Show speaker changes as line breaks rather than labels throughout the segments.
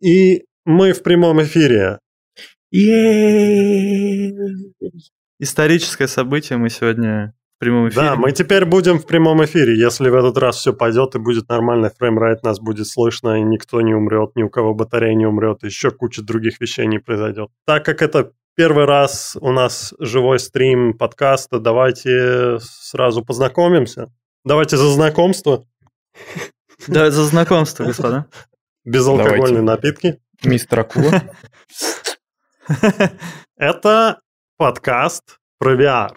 И мы в прямом эфире.
Историческое событие мы сегодня в прямом эфире.
Да, мы теперь будем в прямом эфире. Если в этот раз все пойдет и будет нормальный фреймрейт, нас будет слышно, и никто не умрет, ни у кого батарея не умрет, и еще куча других вещей не произойдет. Так как это первый раз у нас живой стрим подкаста, давайте сразу познакомимся. Давайте за знакомство.
Да, за знакомство, господа.
Безалкогольные напитки.
Мистер Акула.
Это подкаст про VR,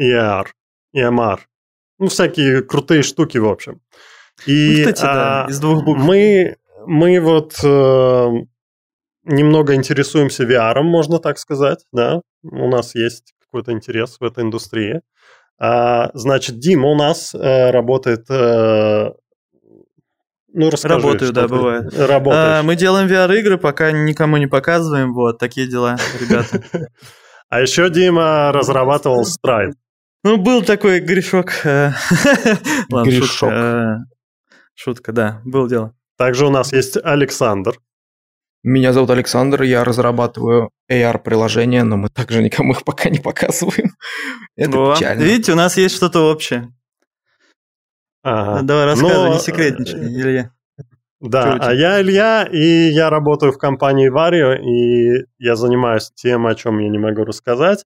ER, EMR. Ну, всякие крутые штуки, в общем. И
Ну, кстати, да,
а,
из двух букв.
мы, мы вот э, немного интересуемся VR, можно так сказать, да. У нас есть какой-то интерес в этой индустрии. А, значит, Дима у нас э, работает... э, ну, расскажи,
Работаю, да,
ты
бывает.
Работаешь.
А, мы делаем VR-игры, пока никому не показываем. Вот, такие дела, ребята.
А еще Дима разрабатывал Stride.
Ну, был такой грешок. э,
Грешок.
шутка, э, Шутка, да, было дело.
Также у нас есть Александр.
Меня зовут Александр, я разрабатываю AR-приложения, но мы также никому их пока не показываем. Это
Во,
печально.
Видите, у нас есть что-то общее.
Ага.
Давай рассказывай,
Но,
не секретничай,
э,
Илья.
Да, а я Илья, и я работаю в компании Vario, и я занимаюсь тем, о чем я не могу рассказать.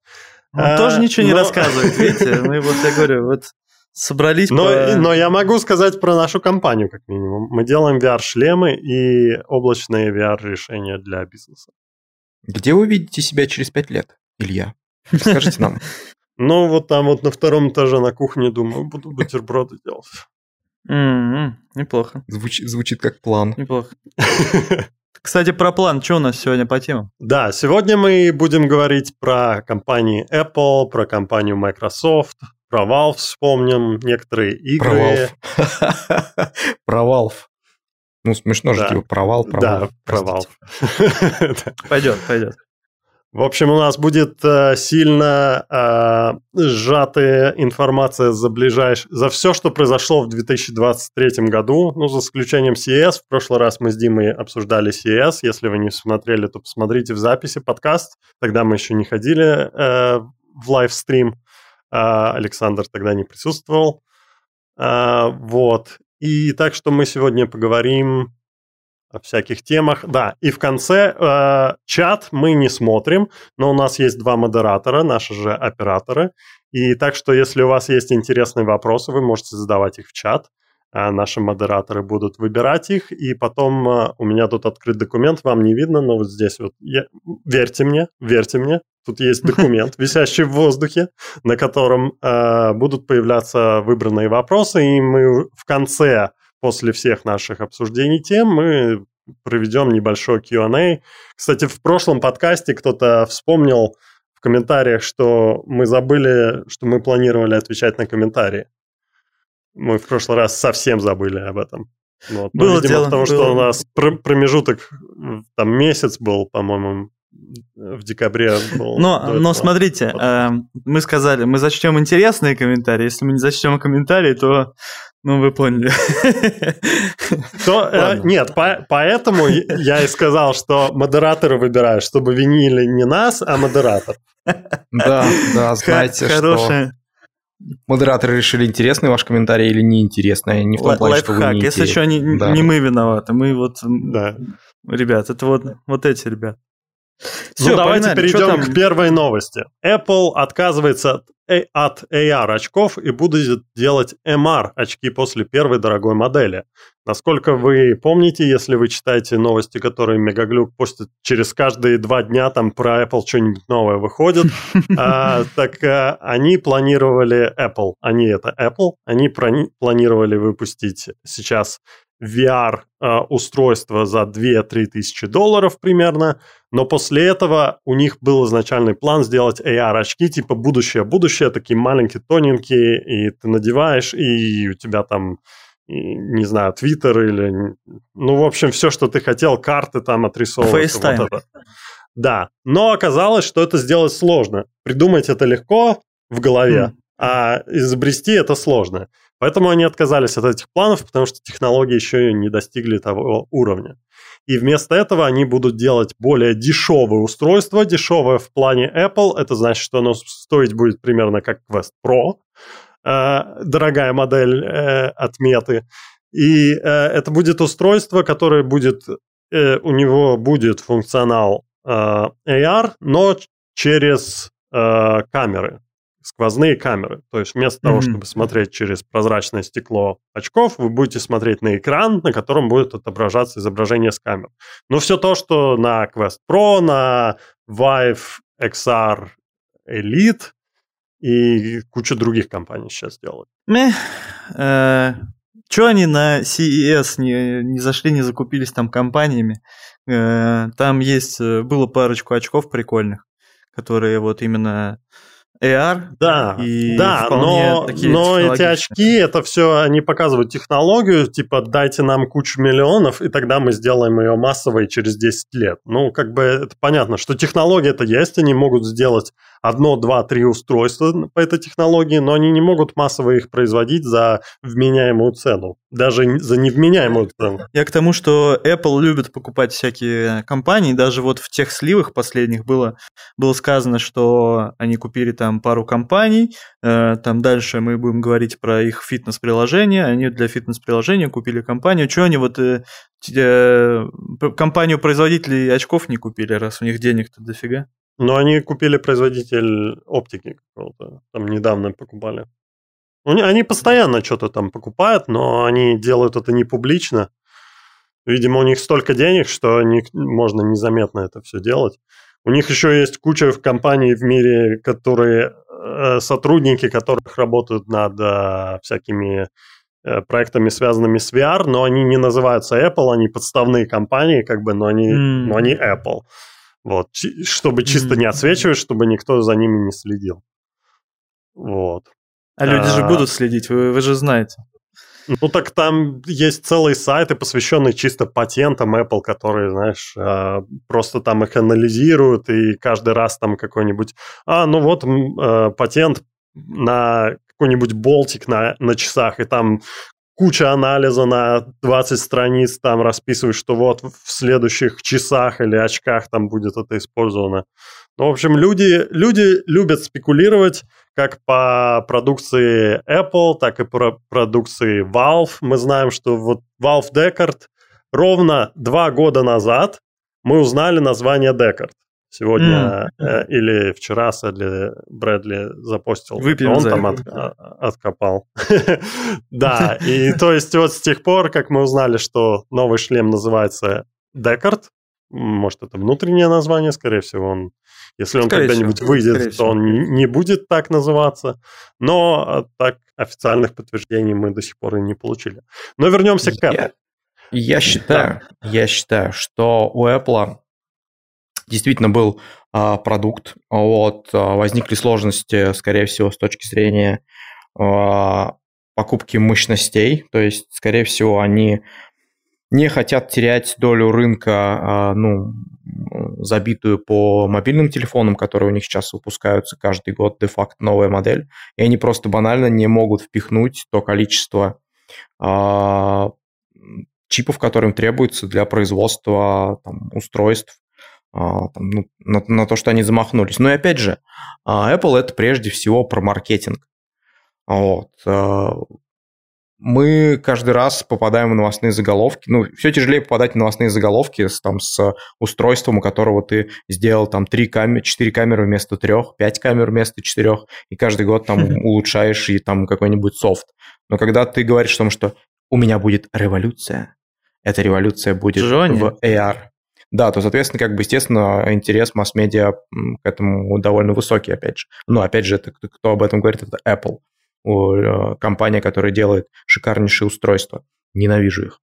Он
А,
тоже ничего не
но-
рассказывает, видите? Мы вот, я говорю, вот собрались
Но,
по-
но я могу сказать про нашу компанию, как минимум. Мы делаем VR-шлемы и облачные VR-решения для бизнеса.
Где вы видите себя через пять лет, Илья? Скажите нам.
Ну, вот там вот на втором этаже на кухне, думаю, буду бутерброды делать.
М-м, Неплохо,
Звуч- звучит как план.
неплохо. Кстати, про план. Что у нас сегодня по темам?
Да, сегодня мы будем говорить про компании Apple, про компанию Microsoft, про Valve вспомним, некоторые
Про
игры.
Valve. Про Valve. Ну, смешно же,
Да.
типа провал, провал.
Да, про. Да.
Пойдет, пойдет.
В общем, у нас будет э, сильно э, сжатая информация за ближайшее, за все, что произошло в 2023 году, ну, за исключением CES. В прошлый раз мы с Димой обсуждали CES. Если вы не смотрели, то посмотрите в записи подкаст. Тогда мы еще не ходили э, в лайвстрим. А, Александр тогда не присутствовал. А, вот. И так что мы сегодня поговорим о всяких темах. Да, и в конце э, чат мы не смотрим, но у нас есть два модератора, наши же операторы. И так что, если у вас есть интересные вопросы, вы можете задавать их в чат. А наши модераторы будут выбирать их, и потом э, у меня тут открыт документ, вам не видно, но вот здесь вот, я- верьте мне, верьте мне, тут есть документ, висящий в воздухе, на котором э, будут появляться выбранные вопросы, и мы в конце после всех наших обсуждений тем мы проведем небольшой Q&A. Кстати, в прошлом подкасте кто-то вспомнил в комментариях, что мы забыли, что мы планировали отвечать на комментарии. Мы в прошлый раз совсем забыли об этом. Вот. Но,
Было
видимо,
дело,
потому
было.
что у нас пр- промежуток, там месяц был, по-моему, в декабре был.
Но, но смотрите, э, мы сказали, мы зачтем интересные комментарии. Если мы не зачтем комментарии, то, ну, вы поняли.
То, э, нет, по- поэтому я и сказал, что модераторы выбирают, чтобы винили не нас, а модератор.
Да, да, знаете, что
Хорошая
модераторы решили, интересный ваш комментарий или неинтересный. Не в том
лай-
плане, что вы
лайфхак.
не
Если что, не,
Да.
не мы виноваты, мы вот,
Да.
ребят, это вот, вот эти ребят.
Ну,
Всё,
давайте
погнали.
Перейдем к первой новости. Apple отказывается от, э- AR очков и будет делать MR очки после первой дорогой модели. Насколько вы помните, если вы читаете новости, которые Мегаглюк постит через каждые два дня, там про Apple что-нибудь новое выходит, а, так а, они планировали Apple, они это Apple, они планировали выпустить сейчас VR а, устройство за 2-3 тысячи долларов примерно, но после этого у них был изначальный план сделать AR-очки, типа будущее-будущее, такие маленькие, тоненькие, и ты надеваешь, и у тебя там, не знаю, Твиттер или... Ну, в общем, все, что ты хотел, карты там отрисовываются.
FaceTime.
Вот это. Да, но оказалось, что это сделать сложно. Придумать это легко в голове,
М.
а изобрести это сложно. Поэтому они отказались от этих планов, потому что технологии еще не достигли того уровня. и вместо этого они будут делать более дешевые устройства. Дешевое в плане Apple, это значит, что оно стоить будет примерно как Quest Pro, э, дорогая модель э, отметы. И э, это будет устройство, которое будет, э, у него будет функционал э, AR, но через э, камеры сквозные камеры. То есть вместо mm-hmm. того, чтобы смотреть через прозрачное стекло очков, вы будете смотреть на экран, на котором будет отображаться изображение с камер. Но все то, что на Quest Pro, на Vive XR Elite и куча других компаний сейчас делают.
Мeh. Э, Че они на CES не, не зашли, не закупились там компаниями? Э, там есть, э, было парочку очков прикольных, которые вот именно AR.
Да, и да, но, но эти очки, это все, они показывают технологию, типа дайте нам кучу миллионов, и тогда мы сделаем ее массовой через 10 лет. Ну, как бы это понятно, что технология это есть, они могут сделать одно, два, три устройства по этой технологии, но они не могут массово их производить за вменяемую цену. Даже за невменяемую цену.
Я к тому, что Apple любит покупать всякие компании. Даже вот в тех сливах последних было, было сказано, что они купили там пару компаний. Э, там дальше мы будем говорить про их фитнес-приложение. Они для фитнес-приложения купили компанию. Что они вот э, э, компанию производителей очков не купили, раз у них денег-то дофига?
Но они купили производитель оптики какого-то. Там недавно покупали. Они постоянно что-то там покупают, но они делают это не публично. Видимо, у них столько денег, что не, можно незаметно это все делать. У них еще есть куча компаний в мире, которые э, сотрудники, которых работают над э, всякими э, проектами, связанными с VR, но они не называются Apple, они подставные компании, как бы, но они, mm. но они Apple. Вот, чтобы чисто не отсвечивать, чтобы никто за ними не следил. Вот.
А люди а... же будут следить, вы, вы же знаете.
Ну так там есть целые сайты, посвященные чисто патентам Apple, которые, знаешь, а, просто там их анализируют, и каждый раз там какой-нибудь... А, ну вот а, патент на какой-нибудь болтик на, на часах, и там куча анализа на 20 страниц, там расписывают, что вот в следующих часах или очках там будет это использовано. Ну, в общем, люди, люди любят спекулировать как по продукции Apple, так и по продукции Valve. Мы знаем, что вот Valve Deckard ровно два года назад мы узнали название Deckard. Сегодня mm. э, или вчера Сэдли Брэдли запостил,
Выпьем
он там от, а, откопал. да, и то есть вот с тех пор, как мы узнали, что новый шлем называется Декард, может, это внутреннее название, скорее всего, он, если он когда-нибудь выйдет, то он не, будет так называться. Но а, так официальных подтверждений мы до сих пор и не получили. Но вернемся к Apple.
Я, считаю, я считаю, что у Apple действительно был а, продукт. Вот, а, возникли сложности, скорее всего, с точки зрения а, покупки мощностей. То есть, скорее всего, они не хотят терять долю рынка, ну, забитую по мобильным телефонам, которые у них сейчас выпускаются каждый год, де-факто новая модель, и они просто банально не могут впихнуть то количество а, чипов, которым требуется для производства там, устройств, там, ну, на, на то, что они замахнулись. Но и опять же, а, Apple это прежде всего про маркетинг. Вот. А, мы каждый раз попадаем в новостные заголовки. Ну, все тяжелее попадать в новостные заголовки с, там, с устройством, у которого ты сделал там 3 камеры, 4 камеры вместо 3, 5 камер вместо 4, и каждый год там улучшаешь и там какой-нибудь софт. Но когда ты говоришь о том, что у меня будет революция, эта революция будет Джонни. в AR, да, то, соответственно, как бы, естественно, интерес масс-медиа к этому довольно высокий, опять же. Но, опять же, это, кто об этом говорит, это Apple, э, компания, которая делает шикарнейшие устройства. Ненавижу их.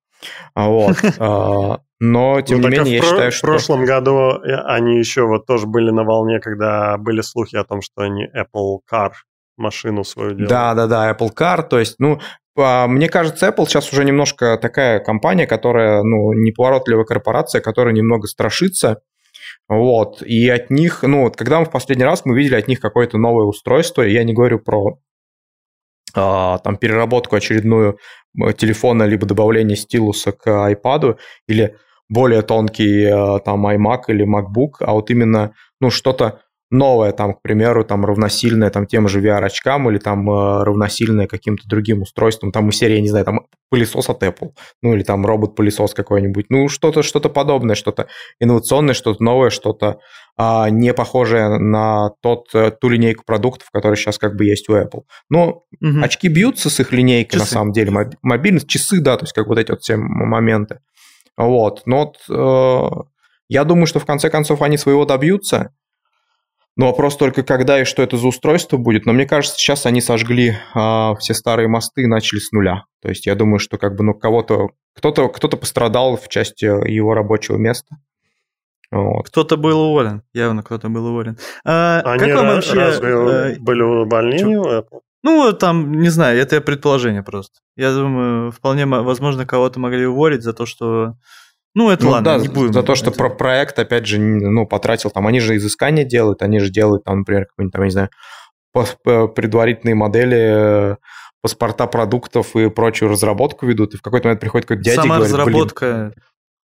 А вот. А, но, тем ну, не менее, я про- считаю, что...
В прошлом году э, они еще вот тоже были на волне, когда были слухи о том, что они Apple Car машину свою делают.
Да, да, да, Apple Car, то есть, ну, мне кажется, Apple сейчас уже немножко такая компания, которая, ну, неповоротливая корпорация, которая немного страшится. Вот, и от них, ну, вот когда мы в последний раз мы видели от них какое-то новое устройство, я не говорю про а, там переработку очередную телефона, либо добавление стилуса к iPad, или более тонкий э, там iMac или MacBook, а вот именно, ну, что-то новое, там, к примеру, там, равносильное там, тем же VR-очкам или там э, равносильное каким-то другим устройствам, там, из серии, я не знаю, там, пылесос от Apple, ну, или там робот-пылесос какой-нибудь, ну, что-то что подобное, что-то инновационное, что-то новое, что-то а, не похожее на тот, э, ту линейку продуктов, которая сейчас как бы есть у Apple. Но угу. очки бьются с их линейкой, часы. на самом деле, мобильность, часы, да, то есть как вот эти вот все моменты. Вот, но вот, э, я думаю, что в конце концов они своего добьются, но вопрос только, когда и что это за устройство будет. Но мне кажется, сейчас они сожгли а, все старые мосты и начали с нуля. То есть я думаю, что как бы ну кого-то кто-то кто-то пострадал в части его рабочего места.
Вот. Кто-то был уволен, явно кто-то был уволен.
А, Они как вам вообще разве э, были увольнения у Apple?
Ну, там, не знаю, это предположение просто. Я думаю, вполне возможно, кого-то могли уволить за то, что ну, это ну, ладно,
да, не будем. За то, что про проект, опять же, ну, потратил, там, они же изыскания делают, они же делают, там, например, какой-нибудь, там, я не знаю, предварительные модели, э, паспорта продуктов и прочую разработку ведут, и в какой-то момент приходит какой-то дядя
Сама
и говорит,
разработка,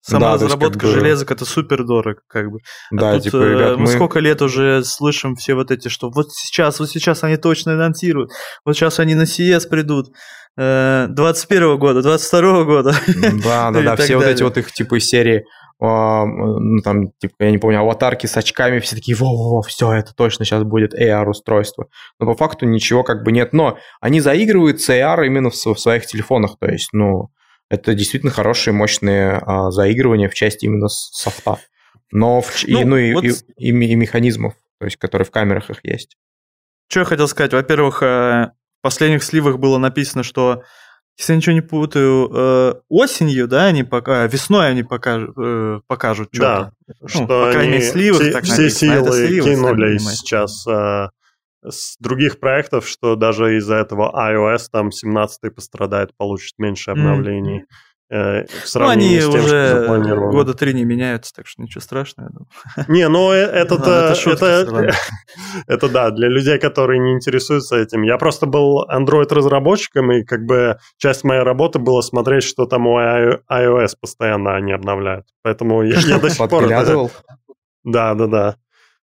Сама да, разработка как бы... железок это супер дорого, как бы.
А да, тут, типа, ребят,
мы, мы сколько лет уже слышим все вот эти, что вот сейчас, вот сейчас они точно анонсируют, вот сейчас они на CS придут. 21 э, года, 22 года.
Да, да, да, все вот эти вот их типа серии, ну там, типа, я не помню, аватарки с очками, все такие, во-во-во, все, это точно сейчас будет AR-устройство. Но по факту ничего как бы нет. Но они заигрывают с AR именно в, своих телефонах, то есть, ну, это действительно хорошие, мощные а, заигрывания в части именно софта. Но в, ну, и, ну, и, вот... и, и, и механизмов, то есть, которые в камерах их есть.
Что я хотел сказать? Во-первых, э, последних сливах было написано, что если я ничего не путаю, э, осенью, да, они пока, весной они покажут, э, покажут что-то.
Да, ну, что по крайней мере, сливах, все, так все силы сливы, кинули сейчас э, с других проектов, что даже из-за этого iOS там 17 пострадает, получит меньше обновлений. Mm-hmm.
Э, в ну, они с тем, уже года три не меняются, так что ничего страшного.
Не, ну это это, это, это да, для людей, которые не интересуются этим. Я просто был Android-разработчиком, и как бы часть моей работы была смотреть, что там у iOS постоянно они обновляют. Поэтому я, я до сих пор... Да, да, да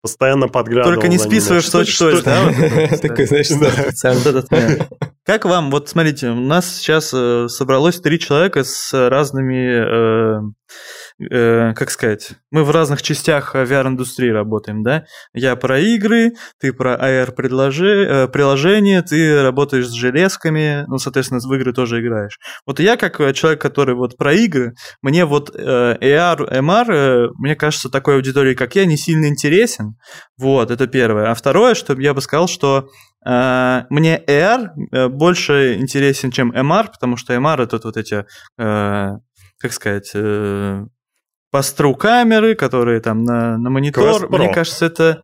постоянно подглядывал.
Только не списываешь что точь да? Такой, знаешь, Как вам, вот смотрите, у нас сейчас э, собралось три человека с разными э, э, как сказать, мы в разных частях VR-индустрии работаем, да? Я про игры, ты про AR-приложения, э, ты работаешь с железками, ну, соответственно, в игры тоже играешь. Вот я, как человек, который вот про игры, мне вот э, AR, MR, э, мне кажется, такой аудитории, как я, не сильно интересен. Вот, это первое. А второе, что я бы сказал, что Uh, мне AR больше интересен, чем MR, потому что MR это вот эти, как сказать, постру камеры, которые там на, на монитор. Мне кажется, это...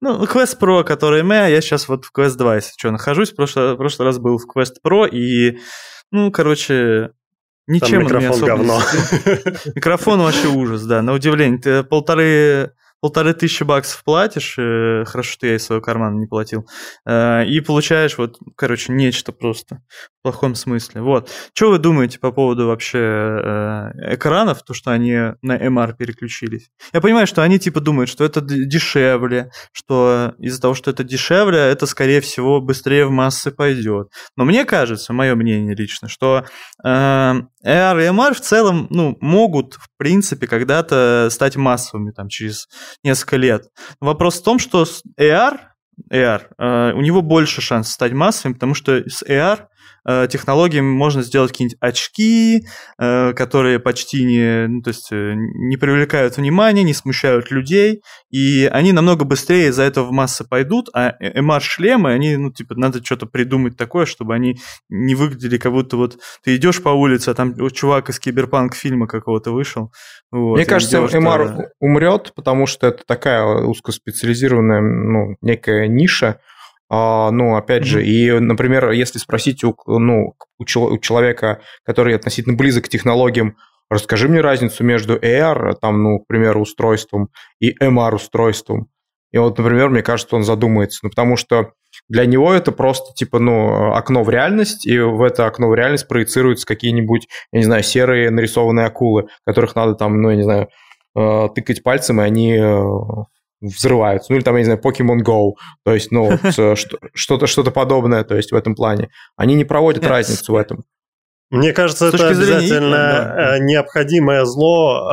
Ну, Quest Pro, который мы, а я сейчас вот в Quest 2, если что, нахожусь. В прошлый, в прошлый раз был в Quest Pro, и, ну, короче, ничем
Там микрофон он не особо... говно.
Микрофон вообще ужас, да, на удивление. Ты полторы полторы тысячи баксов платишь, э, хорошо, что я из своего кармана не платил, э, и получаешь вот, короче, нечто просто в плохом смысле. Вот. Что вы думаете по поводу вообще э, экранов, то, что они на MR переключились? Я понимаю, что они типа думают, что это дешевле, что из-за того, что это дешевле, это, скорее всего, быстрее в массы пойдет. Но мне кажется, мое мнение лично, что AR и MR в целом, ну, могут, в принципе, когда-то стать массовыми, там, через несколько лет. Вопрос в том, что AR, AR э, у него больше шансов стать массовым, потому что с AR Э, технологиями можно сделать какие-нибудь очки, э, которые почти не, ну, то есть э, не привлекают внимания, не смущают людей, и они намного быстрее из-за этого в массы пойдут, а MR-шлемы, они, ну, типа, надо что-то придумать такое, чтобы они не выглядели как будто вот ты идешь по улице, а там чувак из киберпанк фильма какого-то вышел.
Вот, Мне кажется, идешь, MR что... умрет, потому что это такая узкоспециализированная, ну, некая ниша, а, ну, опять mm-hmm. же, и, например, если спросить у, ну, у, у человека, который относительно близок к технологиям, расскажи мне разницу между AR, там, ну, к примеру, устройством и MR-устройством. И вот, например, мне кажется, он задумается, ну, потому что Для него это просто, типа, ну, окно в реальность, и в это окно в реальность проецируются какие-нибудь, я не знаю, серые нарисованные акулы, которых надо там, ну, я не знаю, э, тыкать пальцем, и они э, взрываются. Ну, или там, я не знаю, Pokemon Go. То есть, ну, что-то что подобное, то есть, в этом плане. Они не проводят разницу в этом.
Мне кажется, это обязательно да. Э, необходимое зло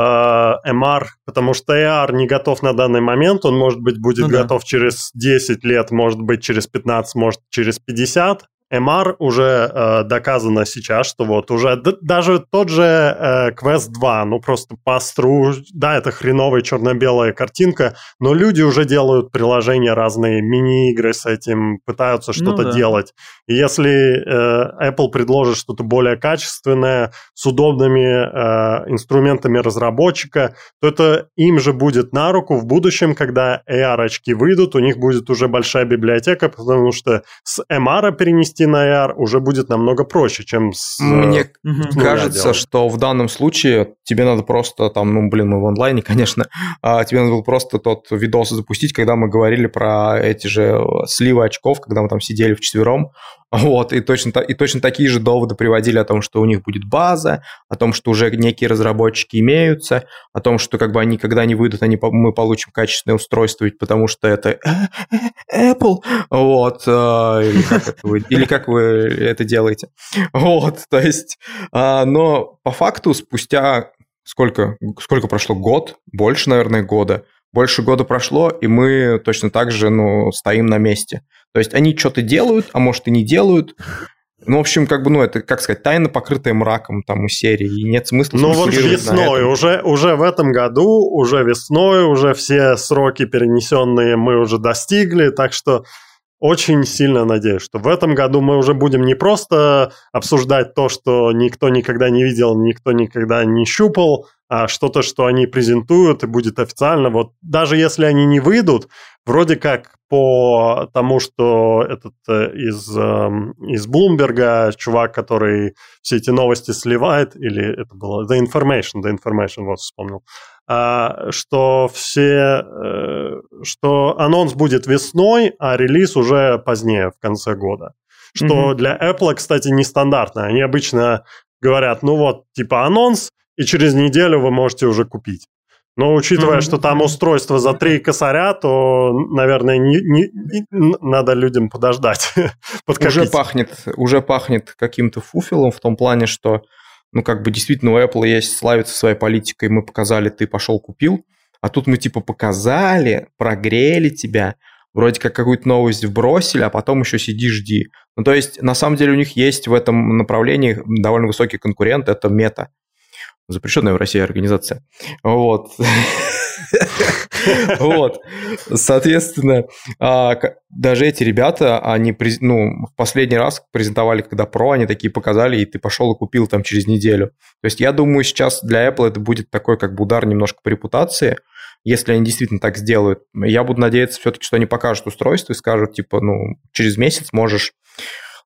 э, MR, потому что AR не готов на данный момент, он, может быть, будет ну, готов да. через 10 лет, может быть, через 15, может, через 50, MR уже э, доказано сейчас, что вот уже д- даже тот же э, Quest 2, ну просто пастру, да, это хреновая черно-белая картинка, но люди уже делают приложения разные, мини-игры с этим, пытаются ну что-то ну, да. делать. И если э, Apple предложит что-то более качественное, с удобными э, инструментами разработчика, то это им же будет на руку в будущем, когда AR-очки выйдут, у них будет уже большая библиотека, потому что с MR перенести перевести на AR уже будет намного проще, чем с...
Мне угу. кажется, что в данном случае тебе надо просто там, ну, блин, мы в онлайне, конечно, а тебе надо было просто тот видос запустить, когда мы говорили про эти же сливы очков, когда мы там сидели в четвером, вот, и точно, и точно такие же доводы приводили о том, что у них будет база, о том, что уже некие разработчики имеются, о том, что как бы они, когда они выйдут, они, мы получим качественное устройство, ведь потому что это Apple, вот, или как, это вы, или как вы это делаете. Вот, то есть, а, но по факту спустя сколько, сколько прошло? Год? Больше, наверное, года. Больше года прошло, и мы точно так же, ну, стоим на месте. То есть они что-то делают, а может и не делают. Ну, в общем, как бы, ну, это, как сказать, тайна, покрытая мраком там у серии, и нет смысла
Ну, вот весной, уже, уже в этом году, уже весной, уже все сроки перенесенные мы уже достигли, так что очень сильно надеюсь, что в этом году мы уже будем не просто обсуждать то, что никто никогда не видел, никто никогда не щупал, а что-то, что они презентуют и будет официально. Вот даже если они не выйдут, вроде как по тому, что этот э, из, эм, из Блумберга чувак, который все эти новости сливает, или это было The Information, The Information, вот вспомнил, что все, э, что анонс будет весной, а релиз уже позднее, в конце года. Что mm-hmm. для Apple, кстати, нестандартно. Они обычно говорят, ну вот, типа анонс, и через неделю вы можете уже купить. Но учитывая, mm-hmm. что там устройство за три косаря, то, наверное, не, не, не, надо людям подождать.
уже пахнет, уже пахнет каким-то фуфелом в том плане, что ну, как бы действительно у Apple есть славится своей политикой, мы показали, ты пошел купил, а тут мы типа показали, прогрели тебя, вроде как какую-то новость вбросили, а потом еще сиди, жди. Ну, то есть, на самом деле у них есть в этом направлении довольно высокий конкурент, это мета. Запрещенная в России организация. Вот. Вот. Соответственно, а, даже эти ребята, они ну, в последний раз презентовали, когда Pro, они такие показали, и ты пошел и купил там через неделю. То есть я думаю, сейчас для Apple это будет такой как бы удар немножко по репутации, если они действительно так сделают. Я буду надеяться все-таки, что они покажут устройство и скажут, типа, ну, через месяц можешь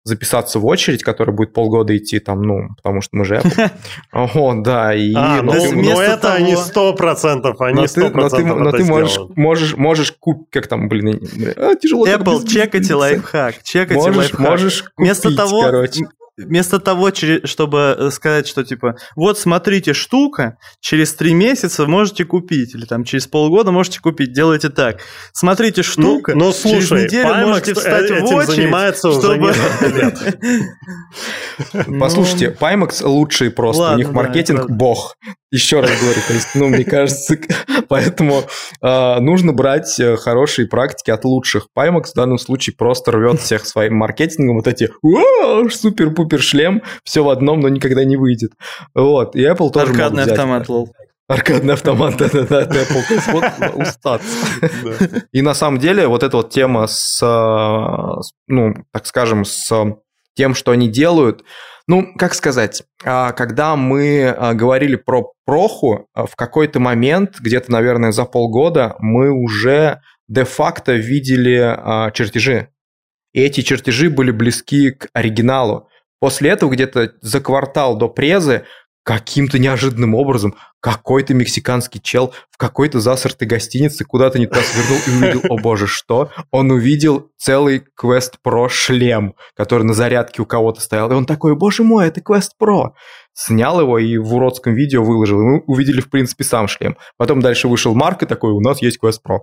записаться в очередь, которая будет полгода идти там, ну, потому что мы же О, да,
и... А, ну, ну это они сто процентов, они сто процентов
Но ты можешь, можешь, можешь купить, как там, блин,
а, тяжело. Apple, чекайте лайфхак, чекайте лайфхак.
Можешь купить, Вместо того, короче
вместо того, чтобы э, сказать, что типа, вот смотрите, штука, через три месяца можете купить, или там через полгода можете купить, делайте так. Смотрите, ну, штука,
ну, ну, слушай, через неделю Pimax можете встать этим в очередь, занимается чтобы...
уже Послушайте, Pimax лучшие просто, у них маркетинг бог. Еще раз говорю, то есть, ну, мне кажется, поэтому э, нужно брать э, хорошие практики от лучших. Pimax в данном случае просто рвет всех своим маркетингом, вот эти супер-пупер шлем, все в одном, но никогда не выйдет. Вот, и Apple тоже
Аркадный автомат, лол.
Аркадный автомат, да-да-да, Apple. Вот устаться. И на самом деле вот эта вот тема с, э, ну, так скажем, с тем, что они делают, ну, как сказать, а, когда мы а, говорили про проху, а, в какой-то момент, где-то, наверное, за полгода, мы уже де-факто видели чертежи. И эти чертежи были близки к оригиналу. После этого где-то за квартал до презы каким-то неожиданным образом какой-то мексиканский чел в какой-то засортой гостинице куда-то не туда свернул и увидел, о боже, что? Он увидел целый Quest Pro шлем, который на зарядке у кого-то стоял. И он такой, боже мой, это Quest Pro. Снял его и в уродском видео выложил. И мы увидели, в принципе, сам шлем. Потом дальше вышел Марк и такой, у нас есть Quest Pro.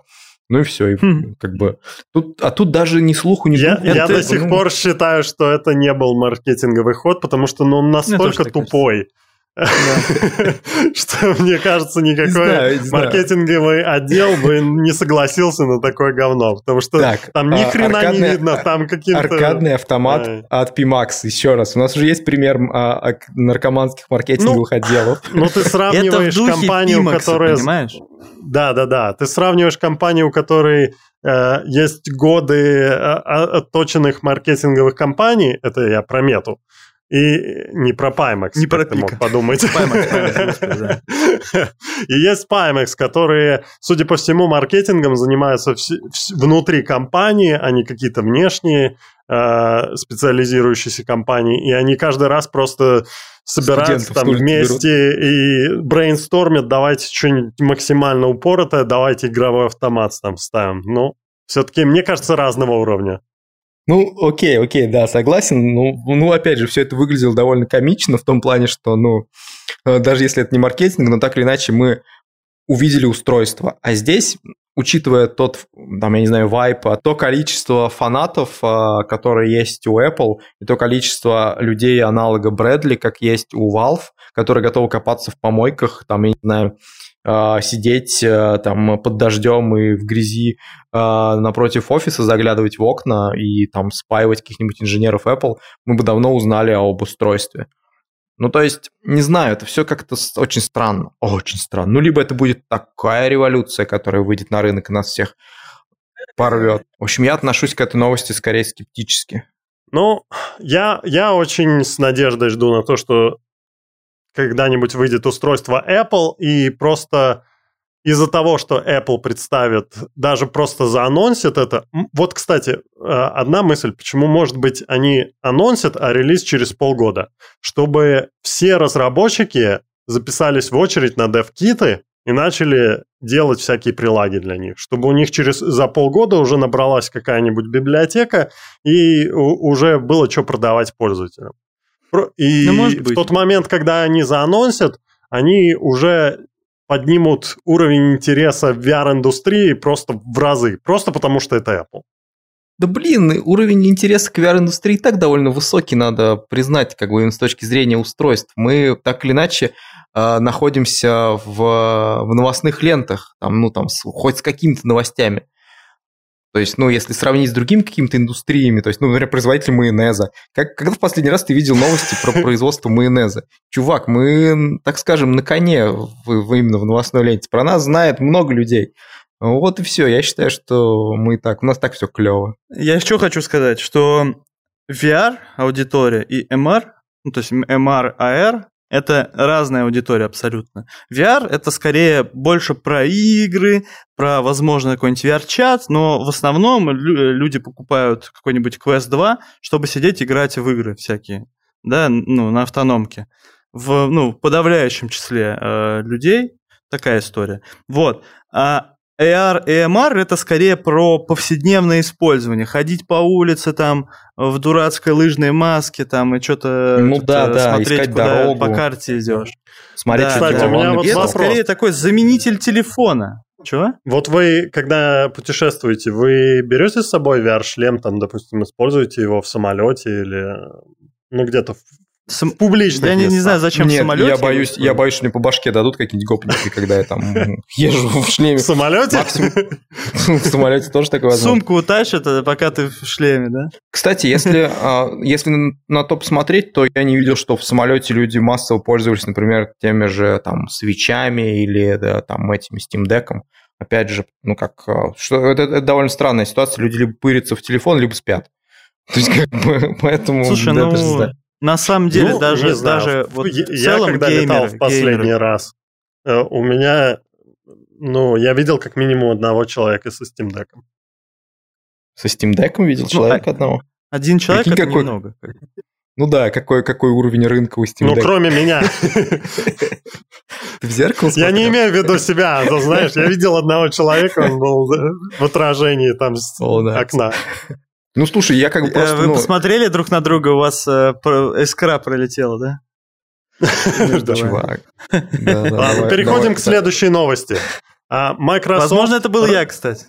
Ну и все, и хм. как бы тут, а тут даже ни слуху, ни
я, Я до сих ну... пор считаю, что это не был маркетинговый ход, потому что ну, он настолько тупой. Что, мне кажется, никакой маркетинговый отдел бы не согласился на такое говно, потому что там ни а, хрена не видно, там какие-то...
Аркадный автомат от Pimax, еще раз. У нас уже есть пример а, наркоманских маркетинговых ну, отделов.
Ну, ты сравниваешь компанию, которая...
понимаешь?
Да, да, да. Ты сравниваешь компанию, у которой э, есть годы э, отточенных маркетинговых компаний, это я про мету, и не про Pimax,
не про
ты мог подумать. И есть Pimax, которые, судя по всему, маркетингом занимаются внутри компании, а не какие-то внешние э, специализирующиеся компании. И они каждый раз просто собираются там вместе и брейнстормят, давайте что-нибудь максимально упоротое, давайте игровой автомат там ставим. Ну, все-таки, мне кажется, разного уровня.
Ну, окей, окей, да, согласен. Ну, ну, опять же, все это выглядело довольно комично в том плане, что, ну, э, даже если это не маркетинг, но так или иначе мы увидели устройство. А здесь, учитывая тот, там, я не знаю, вайп, а то количество фанатов, а, которые есть у Apple, и то количество людей аналога Брэдли, как есть у Valve, которые готовы копаться в помойках, там, я не знаю, сидеть э, там под дождем и в грязи а, напротив офиса, заглядывать в окна и там спаивать каких-нибудь инженеров Apple, мы бы давно узнали об устройстве. Ну, то есть, не знаю, это все как-то очень странно. Очень странно. Ну, либо это будет такая революция, которая выйдет на рынок и нас всех порвет. В общем, я отношусь к этой новости скорее скептически.
Ну, я, я очень с надеждой жду на то, что когда-нибудь выйдет устройство Apple, и просто из-за того, что Apple представит, даже просто заанонсит это. Вот, кстати, э, одна мысль, почему, может быть, они анонсят, а релиз через полгода. Чтобы все разработчики записались в очередь на DevKit и начали делать всякие прилаги для них, чтобы у них через за полгода уже набралась какая-нибудь библиотека и уже было что продавать пользователям. И ну, в тот момент, когда они заанонсят, они уже поднимут уровень интереса в VR-индустрии просто в разы, просто потому что это Apple.
Да блин, уровень интереса к VR-индустрии так довольно высокий, надо признать, как бы с точки зрения устройств. Мы так или иначе э, находимся в, в новостных лентах, там, ну, там, с, хоть с какими-то новостями. То есть, ну, если сравнить с другими какими-то индустриями, то есть, ну, например, производитель майонеза. Как, когда в последний раз ты видел новости про производство майонеза? Чувак, мы, так скажем, на коне в, в, именно в новостной ленте. Про нас знает много людей. Вот и все. Я считаю, что мы так, у нас так все клево.
Я еще хочу сказать, что VR аудитория и MR, ну, то есть MR, AR, это разная аудитория абсолютно. VR это скорее больше про игры, про, возможно, какой-нибудь VR-чат, но в основном люди покупают какой-нибудь Quest 2, чтобы сидеть играть в игры всякие, да, ну, на автономке. В ну, подавляющем числе э, людей такая история. Вот. А AR и MR это скорее про повседневное использование. Ходить по улице там в дурацкой лыжной маске там и что-то
ну, да, да,
смотреть, куда дорогу. по карте идешь.
Смотреть, да, кстати,
у меня вот это скорее такой заменитель телефона. Чего?
Вот вы, когда путешествуете, вы берете с собой VR-шлем, там, допустим, используете его в самолете или ну, где-то
Сам... Публично. Я не, не знаю, зачем
Нет,
в самолете.
Я боюсь, я боюсь, что мне по башке дадут какие-нибудь гопники, когда я там езжу в шлеме. В
самолете?
В самолете тоже такое возможно.
Сумку утащат, а пока ты в шлеме, да?
Кстати, если, а, если на то посмотреть, то я не видел, что в самолете люди массово пользовались, например, теми же там свечами или да, там этими Steam Deck. Опять же, ну как, а, что это, это довольно странная ситуация. Люди либо пырятся в телефон, либо спят. То есть, как бы, поэтому...
Слушай, да, ну, на самом деле, ну, даже, даже вот
я, в целом когда геймер, летал в последний геймеры. раз, э, у меня, ну, я видел как минимум одного человека со Steam Deck.
Со Steam Deck видел ну, человека одного?
Один человек Прикинь, это какой... немного.
Ну да, какой, какой уровень рынка у Steam
Ну, кроме меня.
Ты в зеркало
Я не
смотрел?
имею в виду себя, ты знаешь, я видел одного человека, он был в отражении там с окна.
Ну, слушай, я как бы
Э,
просто...
Вы
ну,
посмотрели друг на друга, у вас э, про- искра пролетела, да?
чувак.
Переходим к следующей новости. А, Microsoft,
Возможно, это был я, кстати.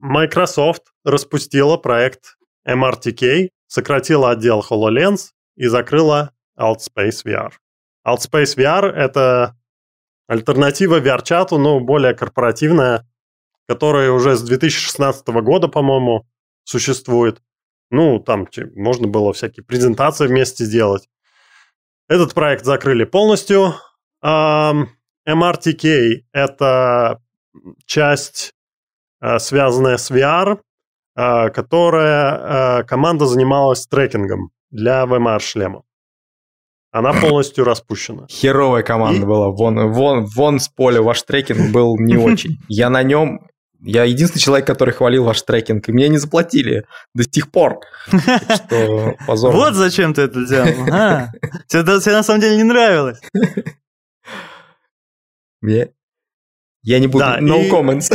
Microsoft распустила проект MRTK, сократила отдел HoloLens и закрыла Altspace VR. Altspace VR — это альтернатива VR-чату, но более корпоративная, которая уже с 2016 года, по-моему, существует. Ну, там можно было всякие презентации вместе сделать. Этот проект закрыли полностью. MRTK — это часть, э, связанная с VR, э, которая э, команда занималась трекингом для VMR-шлемов. Она полностью распущена.
Херовая команда
И-
была. Вон, вон, вон с поля ваш трекинг был не очень. Я на нем... Я единственный человек, который хвалил ваш трекинг, и мне не заплатили до сих пор. Что позор.
Вот зачем ты это делал. А, Тебе на самом деле не нравилось.
Мне- Я не буду... No comments.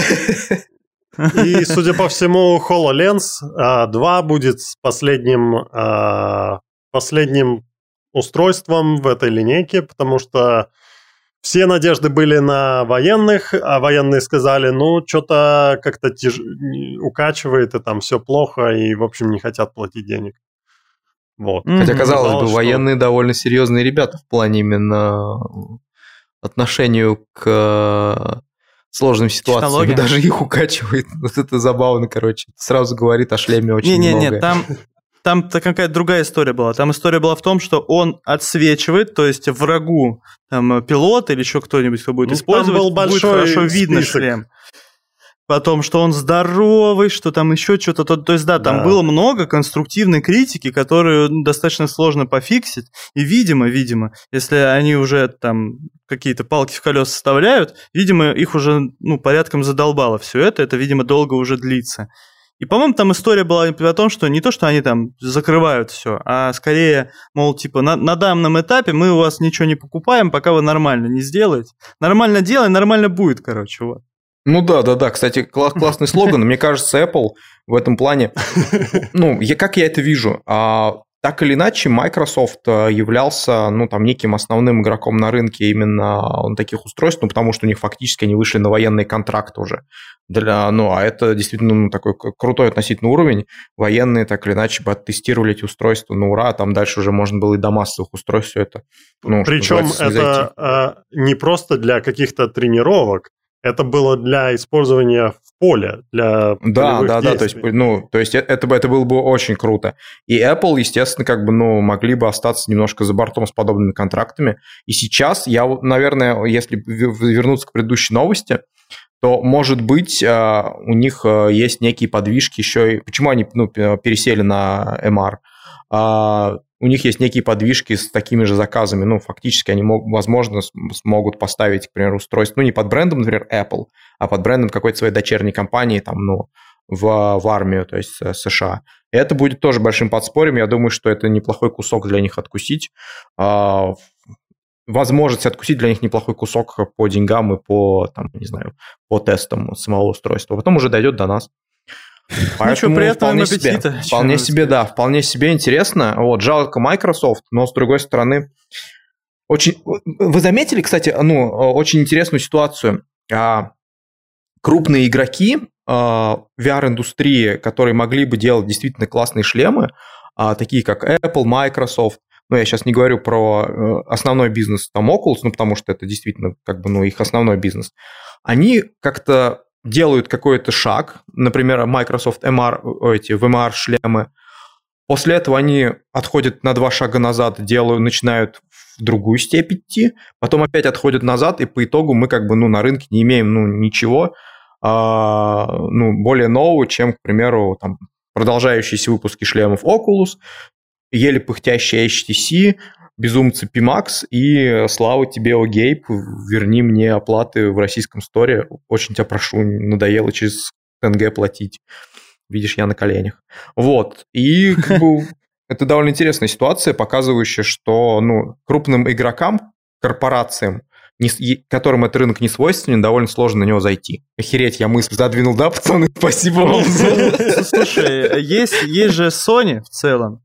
И, судя по всему, HoloLens а, 2 будет с последним, а, последним устройством в этой линейке, потому что все надежды были на военных, а военные сказали, ну, что-то как-то тяж... укачивает, и там все плохо, и, в общем, не хотят платить денег. Вот.
Хотя, казалось бы,
Казалось, что-
военные довольно серьезные ребята в плане именно отношению к э, сложным ситуациям.
Технологиям.
Даже их укачивает. Вот это забавно, короче. Сразу говорит о шлеме очень
Не-не-не,
многое.
там, там то какая-то другая история была. Там история была в том, что он отсвечивает, то есть врагу, там, э, пилот или еще кто-нибудь, кто будет
Ну, там
использовать,
был
будет хорошо видно
список.
шлем. Потом, что он здоровый, что там еще что-то. То, то есть, да, там
Да.
было много конструктивной критики, которую ну, достаточно сложно пофиксить. И, видимо, видимо, если они уже там какие-то палки в колеса вставляют, видимо, их уже ну, порядком задолбало все это. Это, видимо, долго уже длится. И, по-моему, там история была о том, что не то, что они там закрывают все, а скорее, мол, типа, на, на данном этапе мы у вас ничего не покупаем, пока вы нормально не сделаете. Нормально делай, нормально будет, короче, вот.
Ну да, да, да. Кстати, кла- классный слоган. Мне кажется, Apple в этом плане, ну, я, как я это вижу, а, так или иначе, Microsoft а, являлся, ну, там, неким основным игроком на рынке именно он таких устройств, ну, потому что у них фактически они вышли на военный контракт уже. Для, ну, а это действительно ну, такой крутой относительно уровень. Военные так или иначе бы оттестировали эти устройства на ура, а там дальше уже можно было и до массовых устройств все это. Ну,
Причем это а, не просто для каких-то тренировок, это было для использования в поле, для
Да, да, да, то есть,
действий.
ну, то есть э- это, бы- это было бы очень круто. И Apple, естественно, как бы, ну, могли бы остаться немножко за бортом с подобными контрактами. И сейчас я, наверное, если вернуться к предыдущей новости, то, может быть, а, у них а, есть некие подвижки еще. и- Почему они ну, пересели на MR? У них есть некие подвижки с такими же заказами. Ну, фактически они, мог, возможно, смогут поставить, к примеру, устройство, ну, не под брендом, например, Apple, а под брендом какой-то своей дочерней компании, там, ну, в, в армию, то есть э, США. И это будет тоже большим подспорьем. Я думаю, что это неплохой кусок для них откусить. А, возможность откусить для них неплохой кусок по деньгам и по, там, не знаю, по тестам самого устройства. Потом уже дойдет до нас. Поэтому
приятного
вполне
им
себе,
аппетита,
вполне себе, да, вполне себе интересно. Вот, жалко Microsoft, но с другой стороны, очень... Вы заметили, кстати, ну, очень интересную ситуацию. А, Крупные игроки а, VR-индустрии, которые могли бы делать действительно классные шлемы, а, такие как Apple, Microsoft, ну, я сейчас не говорю про э, основной бизнес, там, Oculus, ну, потому что это действительно, как бы, ну, их основной бизнес, они как-то делают какой-то шаг, например, Microsoft MR, о, эти VMR-шлемы, после этого они отходят на два шага назад, делают, начинают в другую степь идти, потом опять отходят назад, и по итогу мы как бы, ну, на рынке не имеем, ну, ничего, а, ну, более нового, чем, к примеру, там, продолжающиеся выпуски шлемов Oculus, еле пыхтящий HTC, безумцы Pimax и слава тебе, о Гейб, верни мне оплаты в российском сторе. Очень тебя прошу, надоело через ТНГ платить. Видишь, я на коленях. Вот. И как бы это довольно интересная ситуация, показывающая, что ну, крупным игрокам, корпорациям, не, которым этот рынок не свойственен, довольно сложно на него зайти. Охереть, я мысль задвинул, да, пацаны? Спасибо вам.
Слушай, есть, есть же Sony в целом.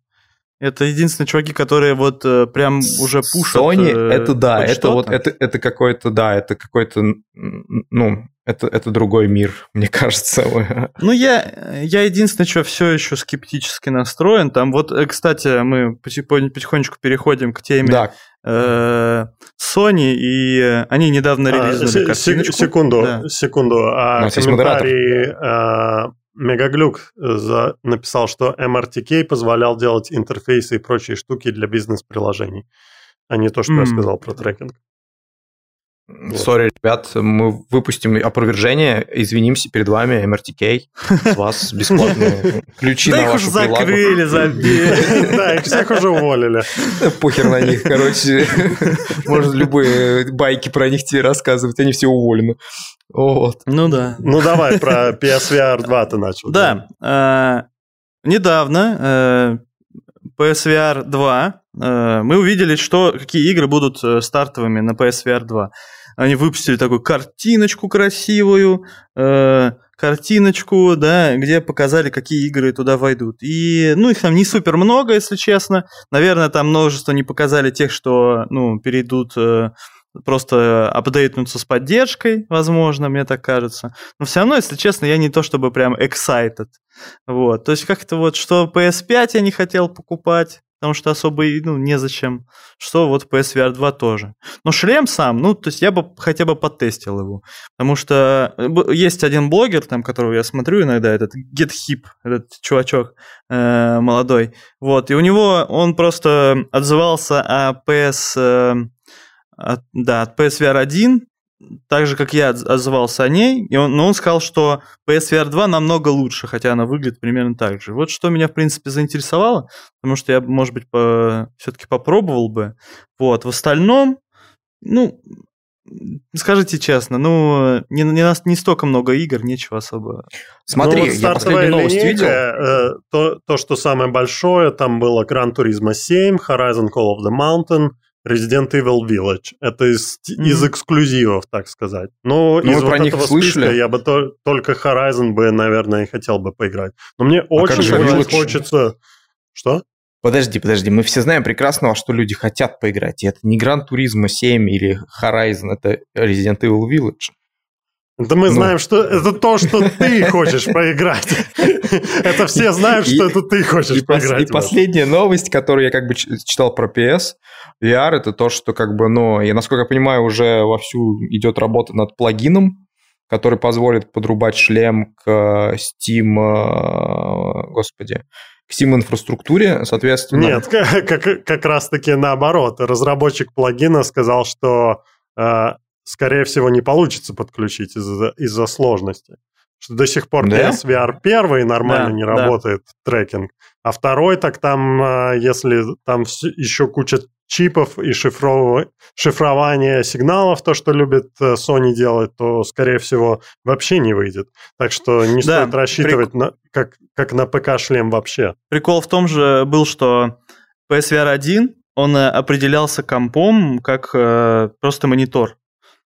Это единственные чуваки, которые вот э, прям уже пушат.
Sony, э, это да, это вот это это какой-то да, это какой-то ну это, это другой мир, мне кажется.
Ну, я, я единственное, что все еще скептически настроен. Там вот, э, кстати, мы потихонечку переходим к теме да. э, Sony, и они недавно а, релизнули
а, Секунду, да. секунду. А комментарий Мегаглюк э, за... написал, что MRTK позволял делать интерфейсы и прочие штуки для бизнес-приложений, а не то, что mm. я сказал про трекинг.
Сори, ребят, мы выпустим опровержение, извинимся перед вами, MRTK, с вас бесплатные ключи на вашу
Да их уже закрыли, забили.
Да, их всех уже уволили.
Похер на них, короче. Можно любые байки про них тебе рассказывать, они все уволены. Вот.
Ну да.
Ну давай про PSVR 2 ты начал.
Да. Э, недавно э, PSVR 2 э, мы увидели, что какие игры будут стартовыми на PSVR 2. Они выпустили такую картиночку красивую, картиночку, да, где показали, какие игры туда войдут. И, ну, их там не супер много, если честно. Наверное, там множество не показали тех, что, ну, перейдут просто апдейтнуться с поддержкой, возможно, мне так кажется. Но все равно, если честно, я не то чтобы прям excited. Вот. То есть как-то вот, что PS5 я не хотел покупать, потому что особо ну, незачем. Что вот PSVR 2 тоже. Но шлем сам, ну, то есть я бы хотя бы потестил его. Потому что э, есть один блогер, там, которого я смотрю иногда, этот GetHip, этот чувачок э, молодой. Вот, и у него, он просто отзывался о PS... От, да, от PSVR 1, так же, как я отзывался о ней, и он, но он сказал, что PSVR 2 намного лучше, хотя она выглядит примерно так же. Вот что меня, в принципе, заинтересовало, потому что я, может быть, по, все-таки попробовал бы. Вот, в остальном, ну, скажите честно, ну, не, не, не столько много игр, нечего особо.
Смотри, ну, вот я последнюю новость линейка, видел. Э, то, то, что самое большое, там было Gran Turismo 7, Horizon Call of the Mountain – Resident Evil Village. Это из, mm-hmm. из эксклюзивов, так сказать. Но ну, из вот этого слышали? списка я бы то, только Horizon бы, наверное, хотел бы поиграть. Но мне а очень-очень очень хочется... Что?
Подожди, подожди, мы все знаем прекрасно, во что люди хотят поиграть. И это не Gran Turismo 7 или Horizon, это Resident Evil Village.
Да мы ну. знаем, что это то, что ты хочешь поиграть. Это все знают, что это ты хочешь поиграть.
И последняя новость, которую я как бы читал про PS VR, это то, что как бы, ну, я, насколько я понимаю, уже вовсю идет работа над плагином, который позволит подрубать шлем к Steam, э, господи, к Steam инфраструктуре, соответственно.
Нет, как, как раз таки наоборот. Разработчик плагина сказал, что э, скорее всего, не получится подключить из-за из сложности. Что до сих пор да? PSVR первый нормально да, не работает да. трекинг, а второй так там, а, если там еще куча чипов и шифров... шифрование сигналов, то, что любит э, Sony делать, то, скорее всего, вообще не выйдет. Так что не да, стоит рассчитывать прик... на, как, как на ПК-шлем вообще.
Прикол в том же был, что PSVR 1, он э, определялся компом как э, просто монитор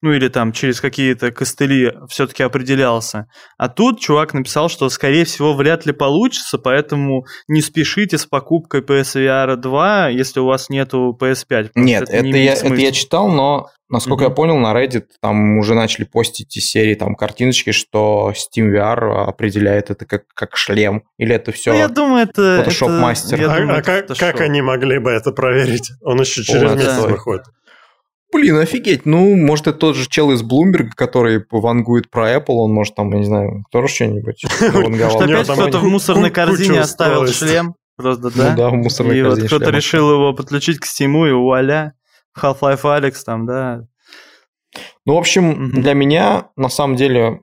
ну или там через какие-то костыли все-таки определялся. А тут чувак написал, что скорее всего вряд ли получится, поэтому не спешите с покупкой PSVR 2, если у вас нету PS5.
Нет, это, это, не я, это я читал, но насколько mm-hmm. я понял, на Reddit там уже начали постить из серии там картиночки, что Steam VR определяет это как, как шлем, или это все ну,
я думаю, это,
Photoshop это, мастер.
А, думаю, а как, как они могли бы это проверить? Он еще через О, месяц да. выходит.
Блин, офигеть. Ну, может, это тот же чел из Bloomberg, который вангует про Apple, он может там, я не знаю, тоже что-нибудь
Что опять кто-то в мусорной корзине оставил шлем. Просто, да?
Ну да, в мусорной
и корзине. И вот кто-то решил его подключить к Steam, и вуаля, Half-Life Alex там, да.
Ну, в общем, для меня, на самом деле,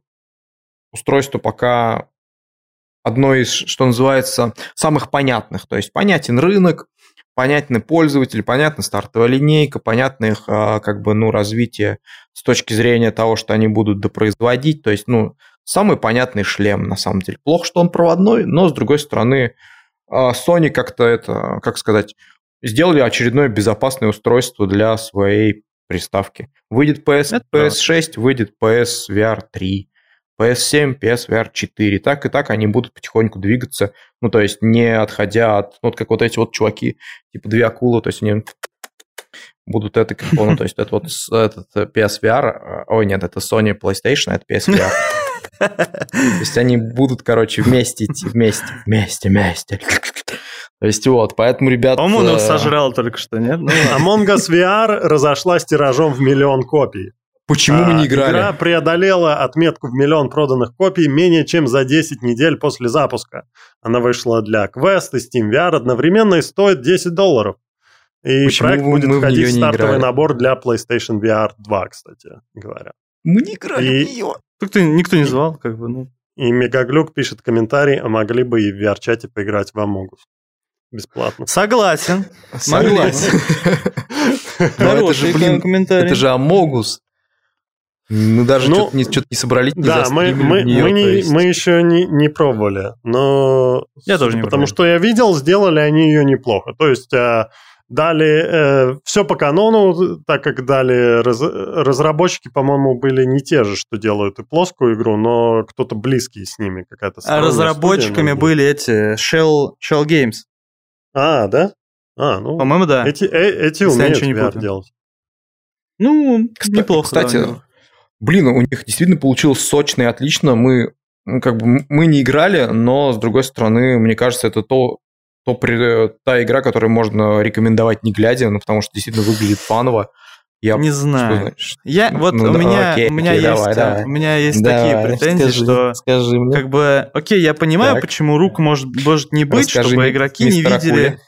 устройство пока одно из, что называется, самых понятных. То есть понятен рынок, понятный пользователь, понятна стартовая линейка, понятно их а, как бы, ну, развитие с точки зрения того, что они будут допроизводить. То есть, ну, самый понятный шлем, на самом деле. Плохо, что он проводной, но, с другой стороны, а, Sony как-то это, как сказать, сделали очередное безопасное устройство для своей приставки. Выйдет PS, PS6, выйдет PS VR 3. PS7, PSVR 4. Так и так они будут потихоньку двигаться, ну, то есть не отходя от, ну, вот как вот эти вот чуваки, типа две акулы, то есть они будут это как, ну, то есть это вот этот PSVR, э, ой, нет, это Sony PlayStation, это PSVR. То есть они будут, короче, вместе идти, вместе, вместе, вместе. То есть вот, поэтому, ребят...
По-моему, он сожрал только что, нет? Ну,
Among Us VR разошлась тиражом в миллион копий.
Почему мы не а, играли?
Игра преодолела отметку в миллион проданных копий менее чем за 10 недель после запуска. Она вышла для Quest и Steam VR одновременно и стоит 10 долларов. И Почему проект будет входить в стартовый играли? набор для PlayStation VR 2, кстати говоря.
Мы не играли и... в нее.
Никто, никто не звал, как бы, ну.
И Мегаглюк пишет комментарий, а могли бы и в VR-чате поиграть в Among Us. Бесплатно.
Согласен.
Согласен. Это же, блин, это же Амогус. Мы даже ну, что-то, не, что-то не собрались, не
Да, мы, мы, нее, мы, не, есть... мы еще не, не пробовали, но...
Я тоже не
Потому пробовал. что я видел, сделали они ее неплохо. То есть э, дали э, все по канону, так как дали раз, разработчики, по-моему, были не те же, что делают и плоскую игру, но кто-то близкий с ними, какая-то
А разработчиками студия, были эти Shell, Shell Games.
А, да? А, ну...
По-моему, да.
Эти, э, эти умеют VR делать.
Ну, неплохо.
Кстати, да, блин, у них действительно получилось сочно и отлично. Мы ну, как бы мы не играли, но с другой стороны, мне кажется, это то, то та игра, которую можно рекомендовать не глядя, ну потому что действительно выглядит фаново.
Я не знаю. Что, я вот ну, у меня окей, у меня окей, есть давай, давай. у меня есть давай, такие претензии, скажи, что
скажи мне.
как бы окей, я понимаю, так. почему рук может может не быть, Расскажи чтобы игроки не видели,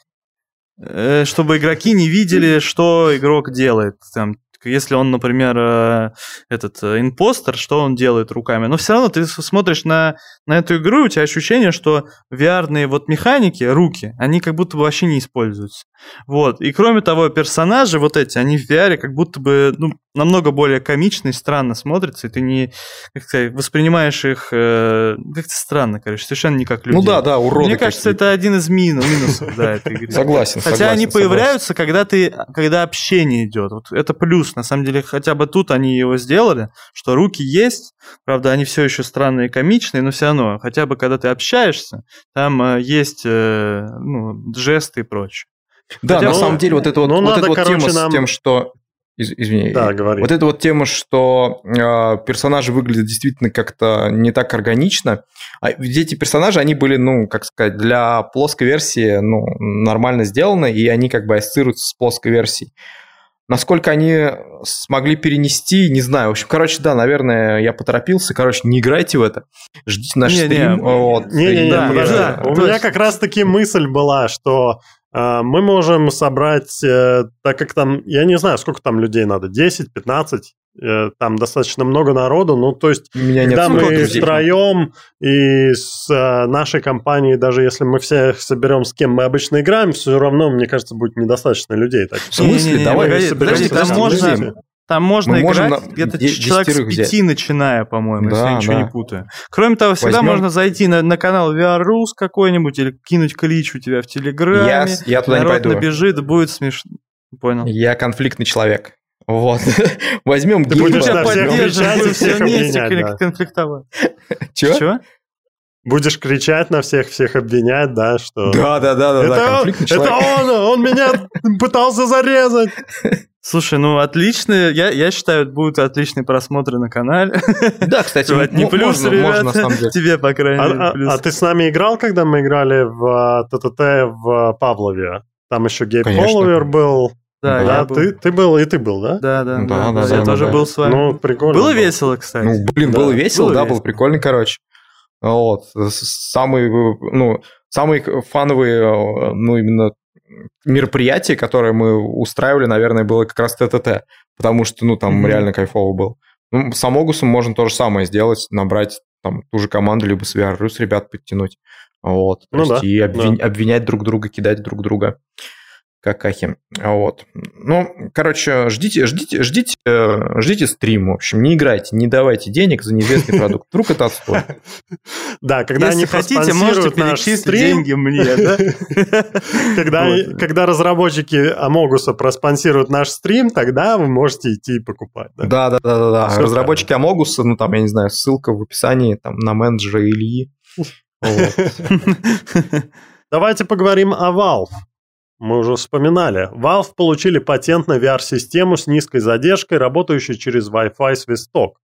э, чтобы игроки не видели, что игрок делает. Там если он, например, э, этот э, импостер, что он делает руками? Но все равно ты смотришь на, на эту игру, у тебя ощущение, что VR вот механики, руки, они как будто бы вообще не используются. Вот. И кроме того, персонажи вот эти, они в VR как будто бы ну, намного более комично и странно смотрятся, и ты не, как сказать, воспринимаешь их э, как-то странно, короче, совершенно не как люди.
Ну да, да, уроды
Мне кажется, это один из минус, минусов, да, этой игры.
Согласен,
Хотя они появляются, когда ты, когда общение идет. Вот это плюс, на самом деле, хотя бы тут они его сделали, что руки есть, правда, они все еще странные и комичные, но все равно, хотя бы когда ты общаешься, там э, есть э, ну, жесты и прочее.
Да, Хотя, на ну, самом деле вот эта вот, ну, вот, надо, эта вот короче, тема нам... с тем, что из, извини.
Да, говори.
Вот эта вот тема, что э, персонажи выглядят действительно как-то не так органично. А эти персонажи, они были, ну, как сказать, для плоской версии, ну, нормально сделаны, и они как бы ассоциируются с плоской версией. Насколько они смогли перенести, не знаю. В общем, короче, да, наверное, я поторопился. Короче, не играйте в это. Ждите наш не, стрим. Не,
вот, не, не, не, да, да, У меня как раз-таки мысль была, что а, мы можем собрать, э, так как там, я не знаю, сколько там людей надо, 10, 15, э, там достаточно много народу, ну, то есть, Меня когда мы втроем и с э, нашей компанией, даже если мы всех соберем, с кем мы обычно играем, все равно, мне кажется, будет недостаточно людей. Так,
в смысле? Не, не, не, Давай,
погоди, подожди, там можно... Там можно Мы играть где-то человек с пяти взять. начиная, по-моему, да, если я ничего да. не путаю. Кроме того, всегда Возьмем... можно зайти на, на канал VR какой-нибудь или кинуть клич у тебя в Телеграме. Я,
я туда
народ
не пойду.
набежит, будет смешно. Понял.
Я конфликтный человек. Вот. Возьмем
Ты будешь тебя поддерживать, все вместе
конфликтовать.
Чего?
Будешь кричать на всех, всех обвинять, да, что...
Да, да, да, да, это
да, он, Это он, он меня пытался зарезать.
Слушай, ну отлично, я, я считаю, будут отличные просмотры на канале.
Да, кстати,
не плюс, можно, ребята, можно, на самом деле. тебе, по крайней
а,
мере,
а, плюс. А, а ты с нами играл, когда мы играли в ТТТ в Павлове? Там еще Гейб Половер был.
Да, да
я
был.
Ты, ты был, и ты был, да?
Да, да,
да, да,
да, я тоже был с вами.
Ну, прикольно.
Было весело, кстати.
Ну, блин, было весело, да, было прикольно, короче. Вот. Самые, ну, самые фановые, ну, именно мероприятие, которое мы устраивали, наверное, было как раз ТТТ, потому что, ну, там mm-hmm. реально кайфово был. Ну, с Амогусом можно то же самое сделать, набрать там ту же команду, либо с VR с ребят подтянуть. Вот. Ну, есть, да, и обвин... да. обвинять друг друга, кидать друг друга. Какахи. Вот. Ну, короче, ждите, ждите, ждите, э, ждите стрим. В общем, не играйте, не давайте денег за неизвестный продукт. Вдруг это отстой.
Да, когда они
хотите, можете перечислить деньги мне, да?
Когда, когда разработчики Амогуса проспонсируют наш стрим, тогда вы можете идти и покупать.
Да, да, да, да. да. Разработчики Амогуса, ну там, я не знаю, ссылка в описании там на менеджера Ильи.
Давайте поговорим о Valve. Мы уже вспоминали. Valve получили патент на VR-систему с низкой задержкой, работающую через Wi-Fi свисток.